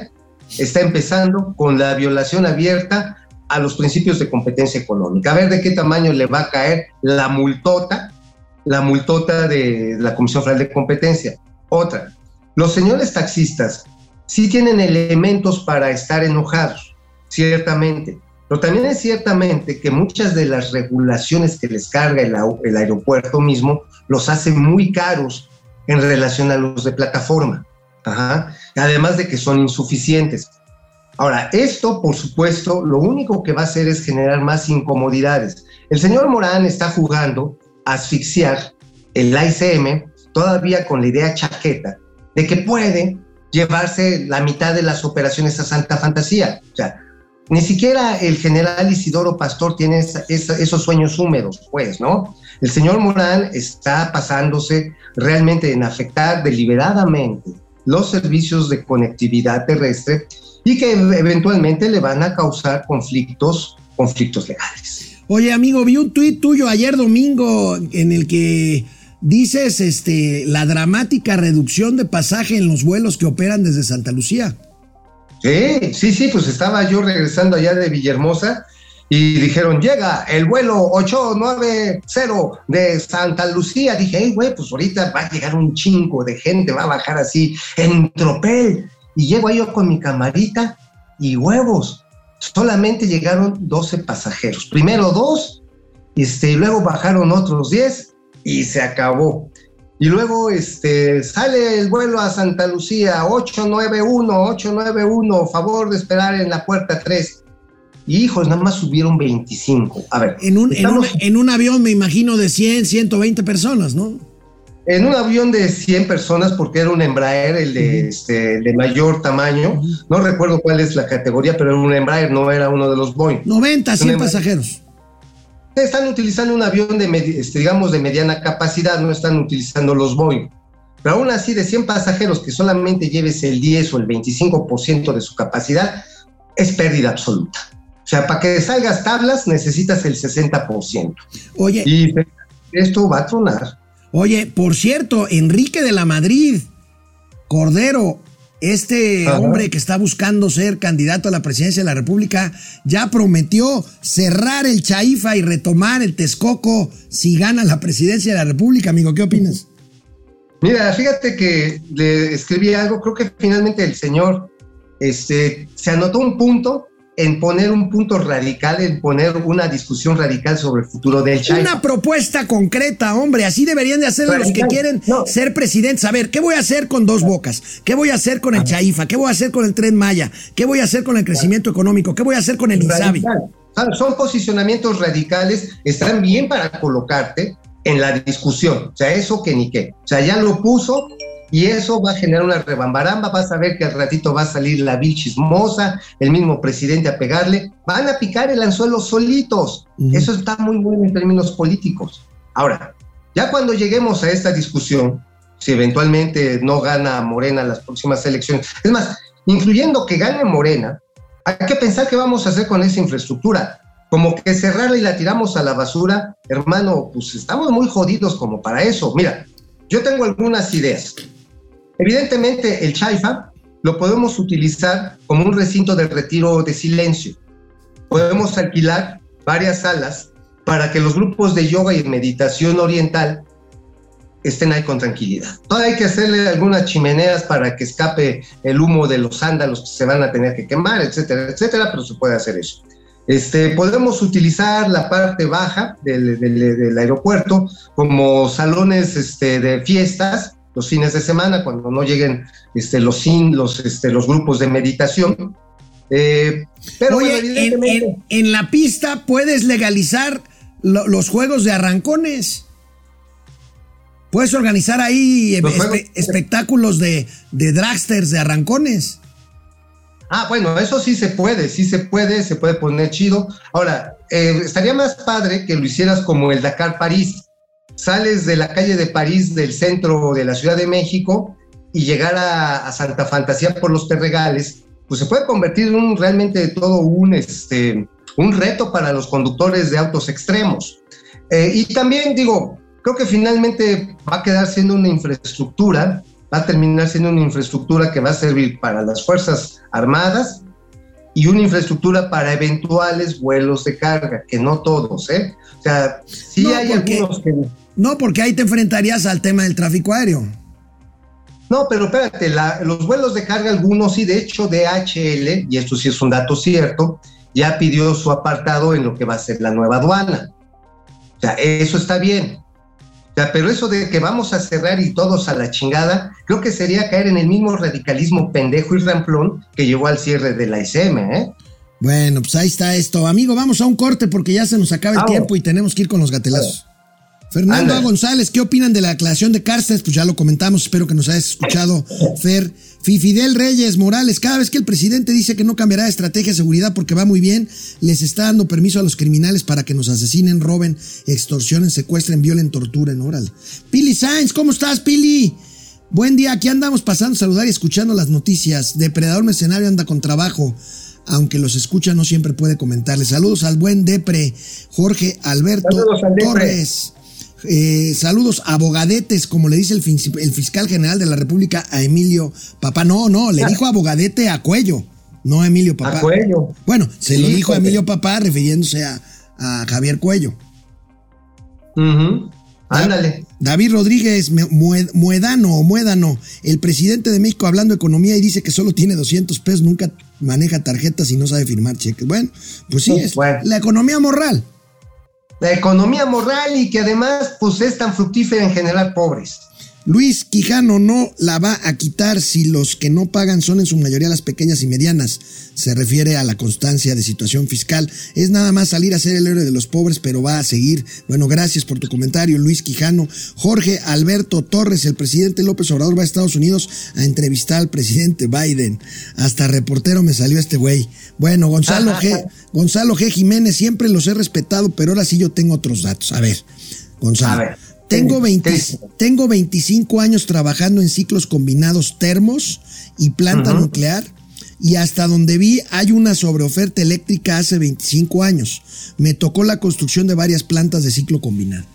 está empezando con la violación abierta a los principios de competencia económica. A ver de qué tamaño le va a caer la multota, la multota de la Comisión Federal de Competencia. Otra, los señores taxistas sí tienen elementos para estar enojados, ciertamente, pero también es ciertamente que muchas de las regulaciones que les carga el, aeropuerto mismo los hacen muy caros en relación a los de plataforma. Además de que son insuficientes. Ahora, esto, por supuesto, lo único que va a hacer es generar más incomodidades. El señor Morán está jugando a asfixiar el ICM todavía con la idea chaqueta de que puede llevarse la mitad de las operaciones a Santa Fantasía. O sea, ni siquiera el general Isidoro Pastor tiene esos sueños húmedos, pues, ¿no? El señor Morán está pasándose realmente en afectar deliberadamente los servicios de conectividad terrestre y que eventualmente le van a causar conflictos, conflictos legales. Oye, amigo, vi un tuit tuyo ayer domingo en el que dices este, la dramática reducción de pasaje en los vuelos que operan desde Santa Lucía. Sí, sí, sí, pues estaba yo regresando allá de Villahermosa y dijeron, llega el vuelo 890 de Santa Lucía. Dije, hey, güey, pues ahorita va a llegar un chingo de gente, va a bajar así en tropel. Y llego ahí yo con mi camarita y huevos. Solamente llegaron 12 pasajeros. Primero dos, este, y luego bajaron otros 10 y se acabó. Y luego este, sale el vuelo a Santa Lucía, 891, 891, favor de esperar en la puerta 3. Y hijos, nada más subieron 25. A ver. En un, en un, avión, me imagino, de 100, 120 personas, ¿no? En un avión de 100 personas, porque era un Embraer, el de, este, de mayor tamaño. No recuerdo cuál es la categoría, pero era un Embraer, no era uno de los Boeing. 90, 100 pasajeros están utilizando un avión de, este, digamos, de mediana capacidad, no están utilizando los Boeing. Pero aún así, de 100 pasajeros que solamente lleves el 10 o el 25% de su capacidad, es pérdida absoluta. O sea, para que salgas tablas necesitas el 60%. Oye. Y esto va a tronar. Oye, por cierto, Enrique de la Madrid, Cordero, este hombre que está buscando ser candidato a la presidencia de la República ya prometió cerrar el Chaifa y retomar el Texcoco si gana la presidencia de la República. Amigo, ¿qué opinas? Mira, fíjate que le escribí algo, creo que finalmente el señor este, se anotó un punto en poner un punto radical, en poner una discusión radical sobre el futuro del Chaifa. Una propuesta concreta, hombre, así deberían de hacer los que quieren ser presidentes. A ver, ¿qué voy a hacer con dos bocas? ¿Qué voy a hacer con el Chaifa? ¿Qué voy a hacer con el Tren Maya? ¿Qué voy a hacer con el crecimiento económico? ¿Qué voy a hacer con el INSABI? Son posicionamientos radicales, están bien para colocarte en la discusión. O sea, eso que ni qué. O sea, ya lo puso y eso va a generar una rebambaramba, vas a ver que al ratito va a salir la vil chismosa, el mismo presidente a pegarle, van a picar el anzuelo solitos. Eso está muy bueno en términos políticos. Ahora, ya cuando lleguemos a esta discusión, si eventualmente no gana Morena las próximas elecciones, es más, incluyendo que gane Morena, hay que pensar qué vamos a hacer con esa infraestructura. Como que cerrarla y la tiramos a la basura, hermano, pues estamos muy jodidos como para eso. Mira, yo tengo algunas ideas. Evidentemente, el Chaifa lo podemos utilizar como un recinto de retiro de silencio. Podemos alquilar varias salas para que los grupos de yoga y meditación oriental estén ahí con tranquilidad. Todavía hay que hacerle algunas chimeneas para que escape el humo de los sándalos que se van a tener que quemar, etcétera, etcétera, pero se puede hacer eso. Este, podemos utilizar la parte baja del, del, aeropuerto como salones este, de fiestas los fines de semana, cuando no lleguen este, los, los, este, los grupos de meditación. Eh, pero Oye, en, la pista puedes legalizar los juegos de arrancones. Puedes organizar ahí espectáculos de, de dragsters, de arrancones. Ah, bueno, eso sí se puede, sí se puede, se puede poner chido. Ahora, eh, estaría más padre que lo hicieras como el Dakar París, sales de la calle de París, del centro de la Ciudad de México, y llegar a, Santa Fantasía por los Terregales, pues se puede convertir en un, realmente todo un, este, un reto para los conductores de autos extremos. Eh, y también digo, creo que finalmente va a quedar siendo una infraestructura, va a terminar siendo una infraestructura que va a servir para las Fuerzas Armadas y una infraestructura para eventuales vuelos de carga, que no todos, ¿eh? O sea, sí hay algunos que no, porque ahí te enfrentarías al tema del tráfico aéreo. No, pero espérate, los vuelos de carga algunos y de hecho DHL, y esto sí es un dato cierto, ya pidió su apartado en lo que va a ser la nueva aduana. O sea, eso está bien. O sea, pero eso de que vamos a cerrar y todos a la chingada, creo que sería caer en el mismo radicalismo pendejo y ramplón que llevó al cierre de la ICM, ¿eh? Bueno, pues ahí está esto. Amigo, vamos a un corte porque ya se nos acaba el Vamos. tiempo y tenemos que ir con los gatelazos. Fernando Ándale. A. González, ¿qué opinan de la aclaración de cárceles? Pues ya lo comentamos, espero que nos hayas escuchado, Fer. Fi- Fidel Reyes Morales, cada vez que el presidente dice que no cambiará de estrategia de seguridad porque va muy bien, les está dando permiso a los criminales para que nos asesinen, roben, extorsionen, secuestren, violen, torturen, órale. Pili Sainz, ¿cómo estás, Pili? Buen día, aquí andamos pasando a saludar y escuchando las noticias. Depredador Mercenario anda con trabajo, aunque los escucha no siempre puede comentarles. Saludos al buen Depre, Jorge Alberto Saludos al Depre. Torres. Eh, saludos abogadetes, como le dice el, fiscal general de la República a Emilio Papá. No, no, le dijo abogadete a Cuello, no a Emilio Papá. A Cuello. Bueno, se lo dijo a Emilio Papá refiriéndose a, a Javier Cuello. Ándale. David Rodríguez Mue- Mue- Muedano o Muédano, el presidente de México hablando de economía y dice que solo tiene 200 pesos, nunca maneja tarjetas y no sabe firmar cheques. Bueno, pues sí, es Bueno. la economía moral. La economía moral y que además pues es tan fructífera en generar pobres. Luis Quijano no la va a quitar si los que no pagan son en su mayoría las pequeñas y medianas. Se refiere a la constancia de situación fiscal. Es nada más salir a ser el héroe de los pobres, pero va a seguir. Bueno, gracias por tu comentario, Luis Quijano. Jorge Alberto Torres, el presidente López Obrador va a Estados Unidos a entrevistar al presidente Biden. Hasta reportero me salió este güey. Bueno, Gonzalo G. Gonzalo G. Jiménez, siempre los he respetado, pero ahora sí yo tengo otros datos. A ver, Gonzalo. A ver. Tengo, ¿Qué 20 dice? tengo 25 años trabajando en ciclos combinados termos y planta nuclear y hasta donde vi hay una sobreoferta eléctrica hace 25 años. Me tocó la construcción de varias plantas de ciclo combinado.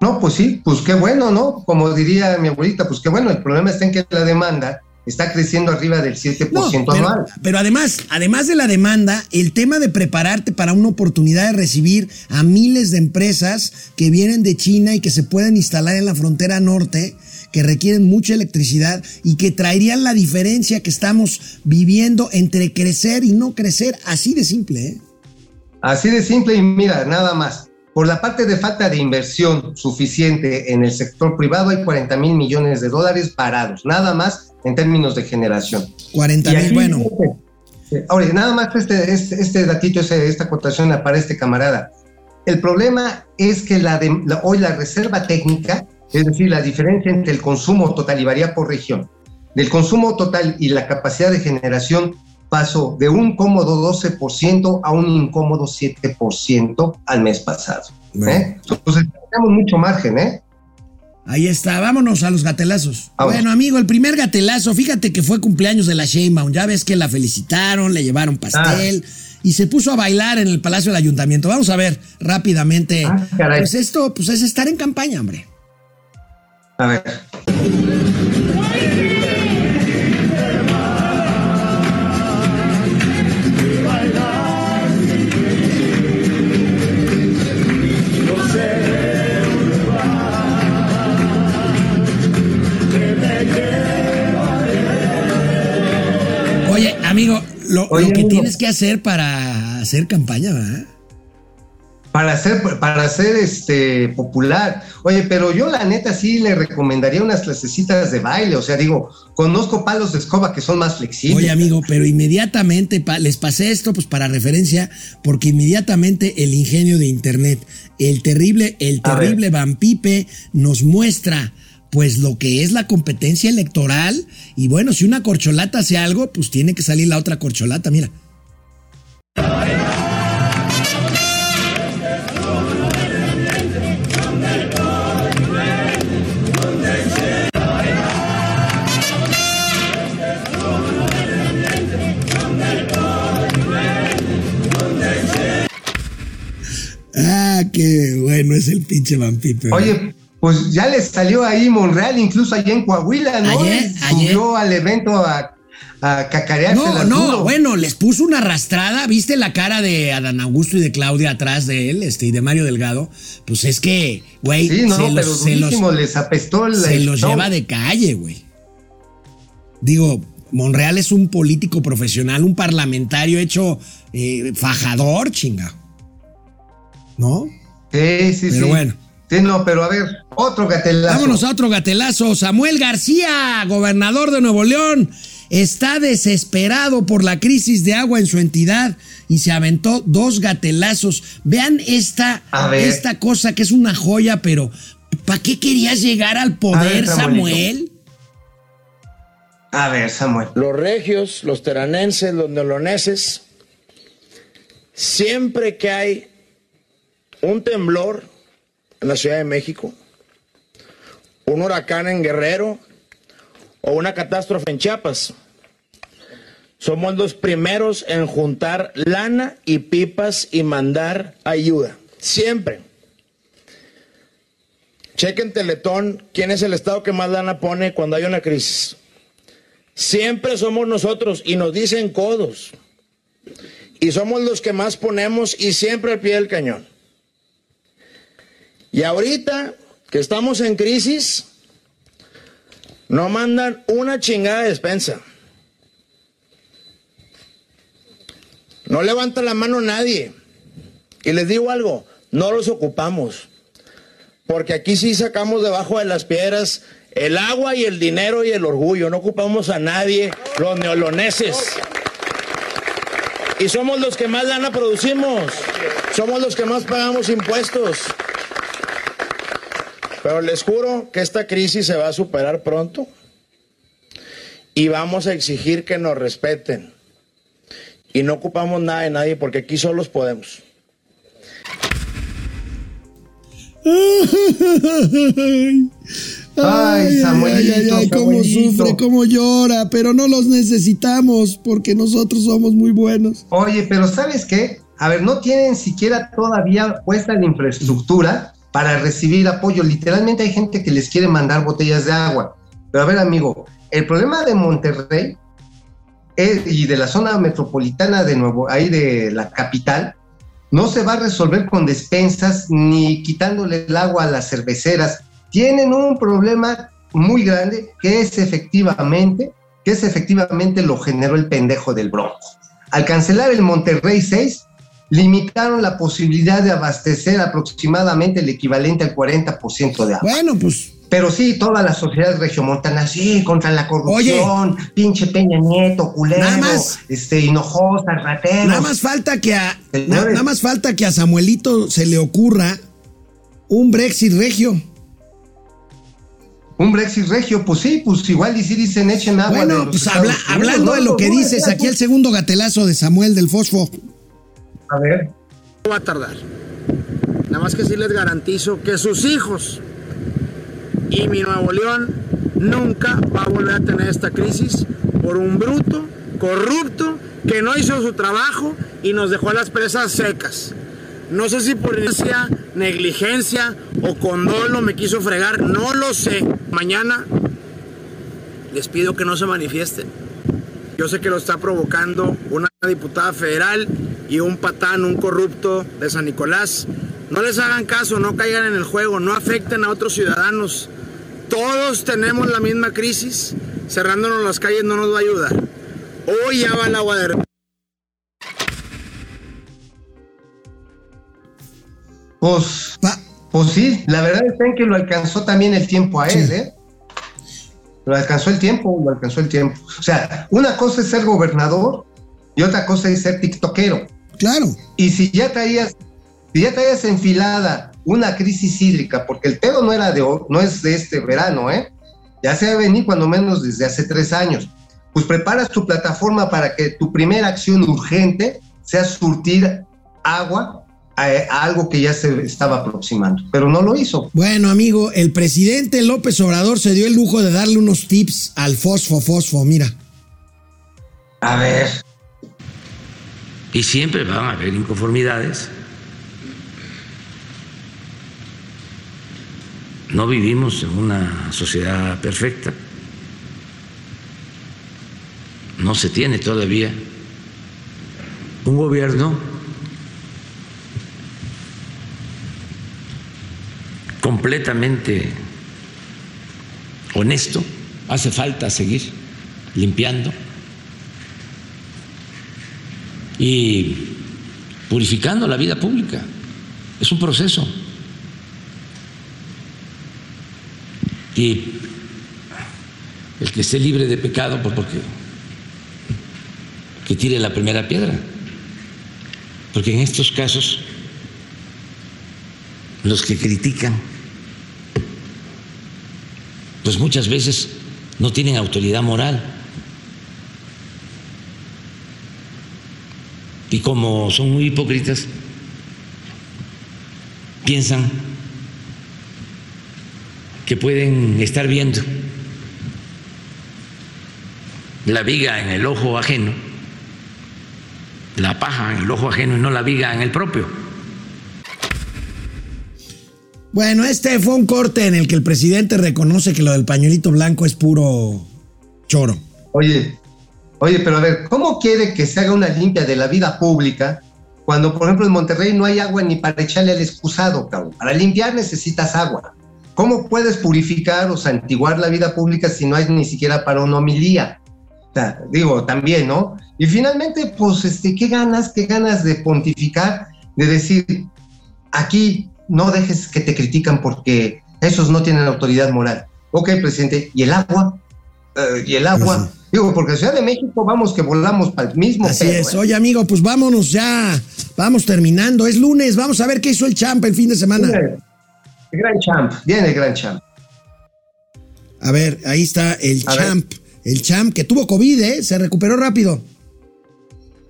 No, pues sí, pues qué bueno, ¿no? Como diría mi abuelita, pues qué bueno. El problema está en que la demanda está creciendo arriba del 7% No, pero, anual. pero además, además de la demanda, el tema de prepararte para una oportunidad de recibir a miles de empresas que vienen de China y que se pueden instalar en la frontera norte, que requieren mucha electricidad y que traerían la diferencia que estamos viviendo entre crecer y no crecer, así de simple, ¿eh? Así de simple y mira, nada más. Por la parte de falta de inversión suficiente en el sector privado hay 40 mil millones de dólares parados, nada más en términos de generación. 40 Y mil, bueno. Ahora, nada más este, este, este datito, esta cotación para este camarada. El problema es que la de- la- hoy la reserva técnica, es decir, la diferencia entre el consumo total y varía por región, del consumo total y la capacidad de generación pasó de un cómodo 12% a un incómodo 7% al mes pasado. ¿eh? Entonces, tenemos mucho margen, ¿eh? Ahí está, vámonos a los gatelazos. Vamos. Bueno, amigo, el primer gatelazo, fíjate que fue cumpleaños de la Sheinbaum. Ya ves que la felicitaron, le llevaron pastel y se puso a bailar en el Palacio del Ayuntamiento. Vamos a ver rápidamente. Ah, caray. pues esto, pues es estar en campaña, hombre. A ver. Amigo, lo, Oye, lo que amigo. tienes que hacer para hacer campaña, ¿verdad? Para ser, para ser este popular. Oye, pero yo la neta sí le recomendaría unas clasecitas de baile. O sea, digo, conozco palos de escoba que son más flexibles. Oye, amigo, pero inmediatamente pa- les pasé esto pues para referencia, porque inmediatamente el ingenio de Internet, el terrible, el terrible Van Pipe nos muestra pues lo que es la competencia electoral y bueno, si una corcholata hace algo, pues tiene que salir la otra corcholata, mira. Ah, qué bueno es el pinche Van Pipe. ¿verdad? Oye, pues ya les salió ahí Monreal, incluso allá en Coahuila, ¿no? Ayer, Subió al evento a, a cacarearse No, no, duro. bueno, les puso una arrastrada. ¿Viste la cara de Adán Augusto y de Claudia atrás de él, este, y de Mario Delgado? Pues es que, güey, Sí, no, se los, se los- les apestó el se los lleva de calle, güey. Digo, Monreal es un político profesional, un parlamentario hecho eh, fajador, chinga. ¿No? Sí, sí, Pero sí. bueno. Sí, no, pero a ver, otro gatelazo. Vámonos a otro gatelazo. Samuel García, gobernador de Nuevo León, está desesperado por la crisis de agua en su entidad y se aventó dos gatelazos. Vean esta, esta cosa que es una joya, pero ¿para qué querías llegar al poder, Samuel? A ver, Samuel. Los regios, los teranenses, los neoloneses, siempre que hay un temblor en la Ciudad de México, un huracán en Guerrero o una catástrofe en Chiapas, somos los primeros en juntar lana y pipas y mandar ayuda. Siempre. Chequen Teletón, quién es el estado que más lana pone cuando hay una crisis. Siempre somos nosotros y nos dicen codos. Y somos los que más ponemos y siempre al pie del cañón. Y ahorita que estamos en crisis, no mandan una chingada de despensa. No levanta la mano nadie. Y les digo algo, no los ocupamos. Porque aquí sí sacamos debajo de las piedras el agua y el dinero y el orgullo. No ocupamos a nadie, los neoloneses. Y somos los que más lana producimos. Somos los que más pagamos impuestos. Pero les juro que esta crisis se va a superar pronto. Y vamos a exigir que nos respeten. Y no ocupamos nada de nadie porque aquí solos podemos. Ay, Samuelito, ay, cómo sufre, cómo llora, pero no los necesitamos porque nosotros somos muy buenos. Oye, pero ¿sabes qué? A ver, no tienen siquiera todavía puesta la infraestructura para recibir apoyo. Literalmente hay gente que les quiere mandar botellas de agua. Pero a ver, amigo, el problema de Monterrey y de la zona metropolitana de nuevo, ahí de la capital, no se va a resolver con despensas ni quitándole el agua a las cerveceras. Tienen un problema muy grande que es efectivamente, que es efectivamente lo generó el pendejo del Bronco. Al cancelar el Monterrey 6, limitaron la posibilidad de abastecer aproximadamente el equivalente al 40% de agua. Bueno, pues pero sí, toda la sociedad regiomontana, sí, contra la corrupción, pinche Peña Nieto, culero, este, hinojosa, ratero. Nada más falta que a, nada más falta que a Samuelito se le ocurra un Brexit regio. Un Brexit regio, pues sí, pues igual y si dicen echen agua. Bueno, pues hablando de lo que dices, aquí el segundo gatelazo de Samuel del Fosfo. A ver. No va a tardar. Nada más que sí les garantizo que sus hijos y mi Nuevo León nunca va a volver a tener esta crisis por un bruto, corrupto, que no hizo su trabajo y nos dejó las presas secas. No sé si por inercia, negligencia o condolo me quiso fregar, no lo sé. Mañana les pido que no se manifiesten. Yo sé que lo está provocando una diputada federal y un patán, un corrupto de San Nicolás. No les hagan caso, no caigan en el juego, no afecten a otros ciudadanos. Todos tenemos la misma crisis. Cerrándonos las calles no nos va a ayudar. Hoy ya va el agua de... Pues, pues sí, la verdad es que lo alcanzó también el tiempo a él, ¿eh? Lo alcanzó el tiempo, lo alcanzó el tiempo. O sea, una cosa es ser gobernador y otra cosa es ser tiktokero. Claro. Y si ya traías, si ya traías enfilada una crisis hídrica, porque el pedo no, era de, no es de este verano, ¿eh? ya se ha venido cuando menos desde hace tres años. Pues preparas tu plataforma para que tu primera acción urgente sea surtir agua a, algo que ya se estaba aproximando, pero no lo hizo. Bueno, amigo, el presidente López Obrador se dio el lujo de darle unos tips al fosfo, fosfo, mira. A ver. Y siempre van a haber inconformidades No vivimos en una sociedad perfecta. No se tiene todavía un gobierno completamente honesto. Hace falta seguir limpiando y purificando la vida pública. Es un proceso. Y el que esté libre de pecado, pues porque que tire la primera piedra. Porque en estos casos los que critican pues muchas veces no tienen autoridad moral. Y como son muy hipócritas, piensan que pueden estar viendo la viga en el ojo ajeno, la paja en el ojo ajeno y no la viga en el propio. Bueno, este fue un corte en el que el presidente reconoce que lo del pañuelito blanco es puro choro. Oye, oye, pero a ver, ¿cómo quiere que se haga una limpia de la vida pública cuando, por ejemplo, en Monterrey no hay agua ni para echarle al excusado, cabrón? Para limpiar necesitas agua. ¿Cómo puedes purificar o santiguar la vida pública si no hay ni siquiera para una homilía? O sea, digo, también, ¿no? Y finalmente, pues, este, ¿qué ganas? ¿Qué ganas de pontificar? De decir, aquí no dejes que te critican porque esos no tienen autoridad moral. Ok, presidente, ¿y el agua? Eh, ¿Y el agua? Pues Digo, porque Ciudad de México vamos que volamos para el mismo Así pedo, es. ¿eh? Oye, amigo, pues vámonos ya. Vamos terminando. Es lunes. Vamos a ver qué hizo el champ el fin de semana. El gran champ, viene el gran champ. A ver, ahí está el A ver. champ. El champ que tuvo COVID, ¿eh? Se recuperó rápido.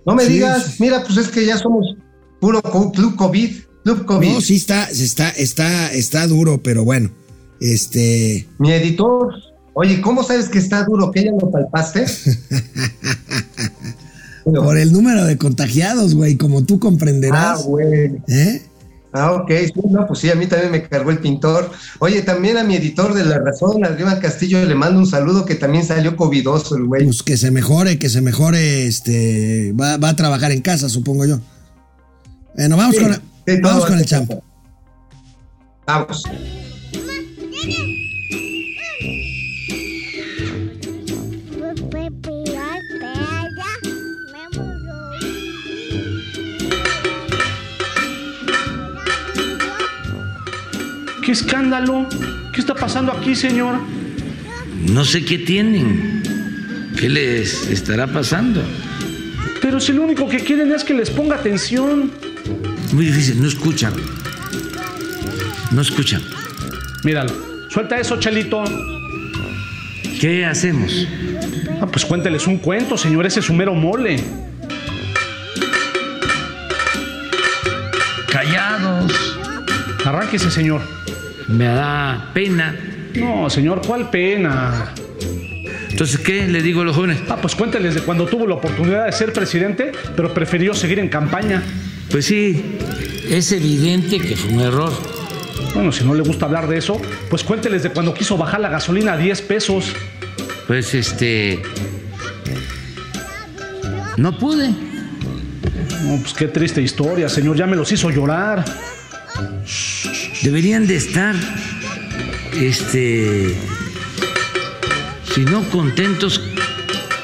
No me Sí, digas, mira, pues es que ya somos puro club COVID, club COVID. No, sí está, está, está, está duro, pero bueno. Este. Mi editor, oye, ¿cómo sabes que está duro? ¿Que ya lo palpaste? Por el número de contagiados, güey, como tú ah, comprenderás. güey. ¿Eh? Ah, ok, sí, no, pues sí, a mí también me cargó el pintor. Oye, también a mi editor de La Razón, Adrián Castillo, le mando un saludo que también salió covidoso el güey. Pues que se mejore, que se mejore, este. Va, va a trabajar en casa, supongo yo. Bueno, vamos Sí, con, sí, vamos va con el ser champ. cosa. Vamos. ¿Qué escándalo? ¿Qué está pasando aquí, señor? No sé qué tienen. ¿Qué les estará pasando? Pero si lo único que quieren es que les ponga atención. Muy difícil, no escuchan. No escuchan. Míralo. Suelta eso, Chelito. ¿Qué hacemos? Ah, pues cuénteles un cuento, señor. Ese es su mero mole. Arránquese, señor. Me da pena. No, señor, ¿cuál pena? Entonces, ¿qué le digo a los jóvenes? Ah, pues cuénteles de cuando tuvo la oportunidad de ser presidente, pero prefirió seguir en campaña. Pues sí, es evidente que fue un error. Bueno, si no le gusta hablar de eso, pues cuénteles de cuando quiso bajar la gasolina a 10 pesos. Pues este. No pude. No, pues qué triste historia, señor. Ya me los hizo llorar. Deberían de estar, este, si no contentos,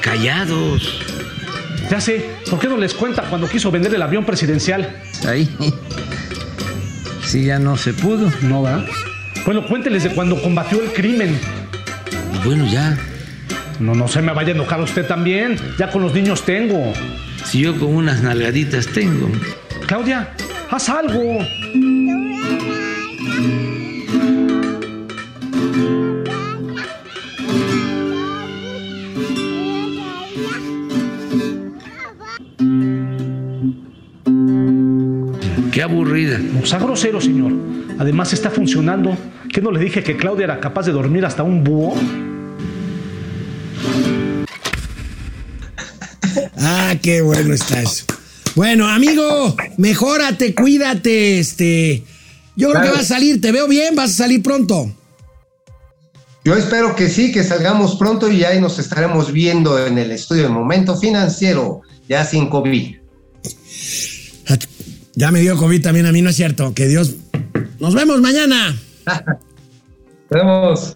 callados. Ya sé, ¿por qué no les cuenta cuando quiso vender el avión presidencial? Ahí. Sí, ya no se pudo. No, ¿verdad? Bueno, cuénteles de cuando combatió el crimen. Bueno, ya. No, no se me vaya a enojar usted también. Ya con los niños tengo. Si yo con unas nalgaditas tengo. Claudia, haz algo. Qué aburrida. No sea grosero, señor. Además está funcionando. ¿Qué no le dije que Claudia era capaz de dormir hasta un búho? Ah, qué bueno está eso. Bueno, amigo, mejórate, cuídate, este. Yo creo que vas a salir, te veo bien, vas a salir pronto. Yo espero que sí, que salgamos pronto y ahí nos estaremos viendo en el estudio de Momento Financiero, ya sin COVID. Ya me dio COVID también a mí, no es cierto. Que Dios. Nos vemos mañana. Nos vemos.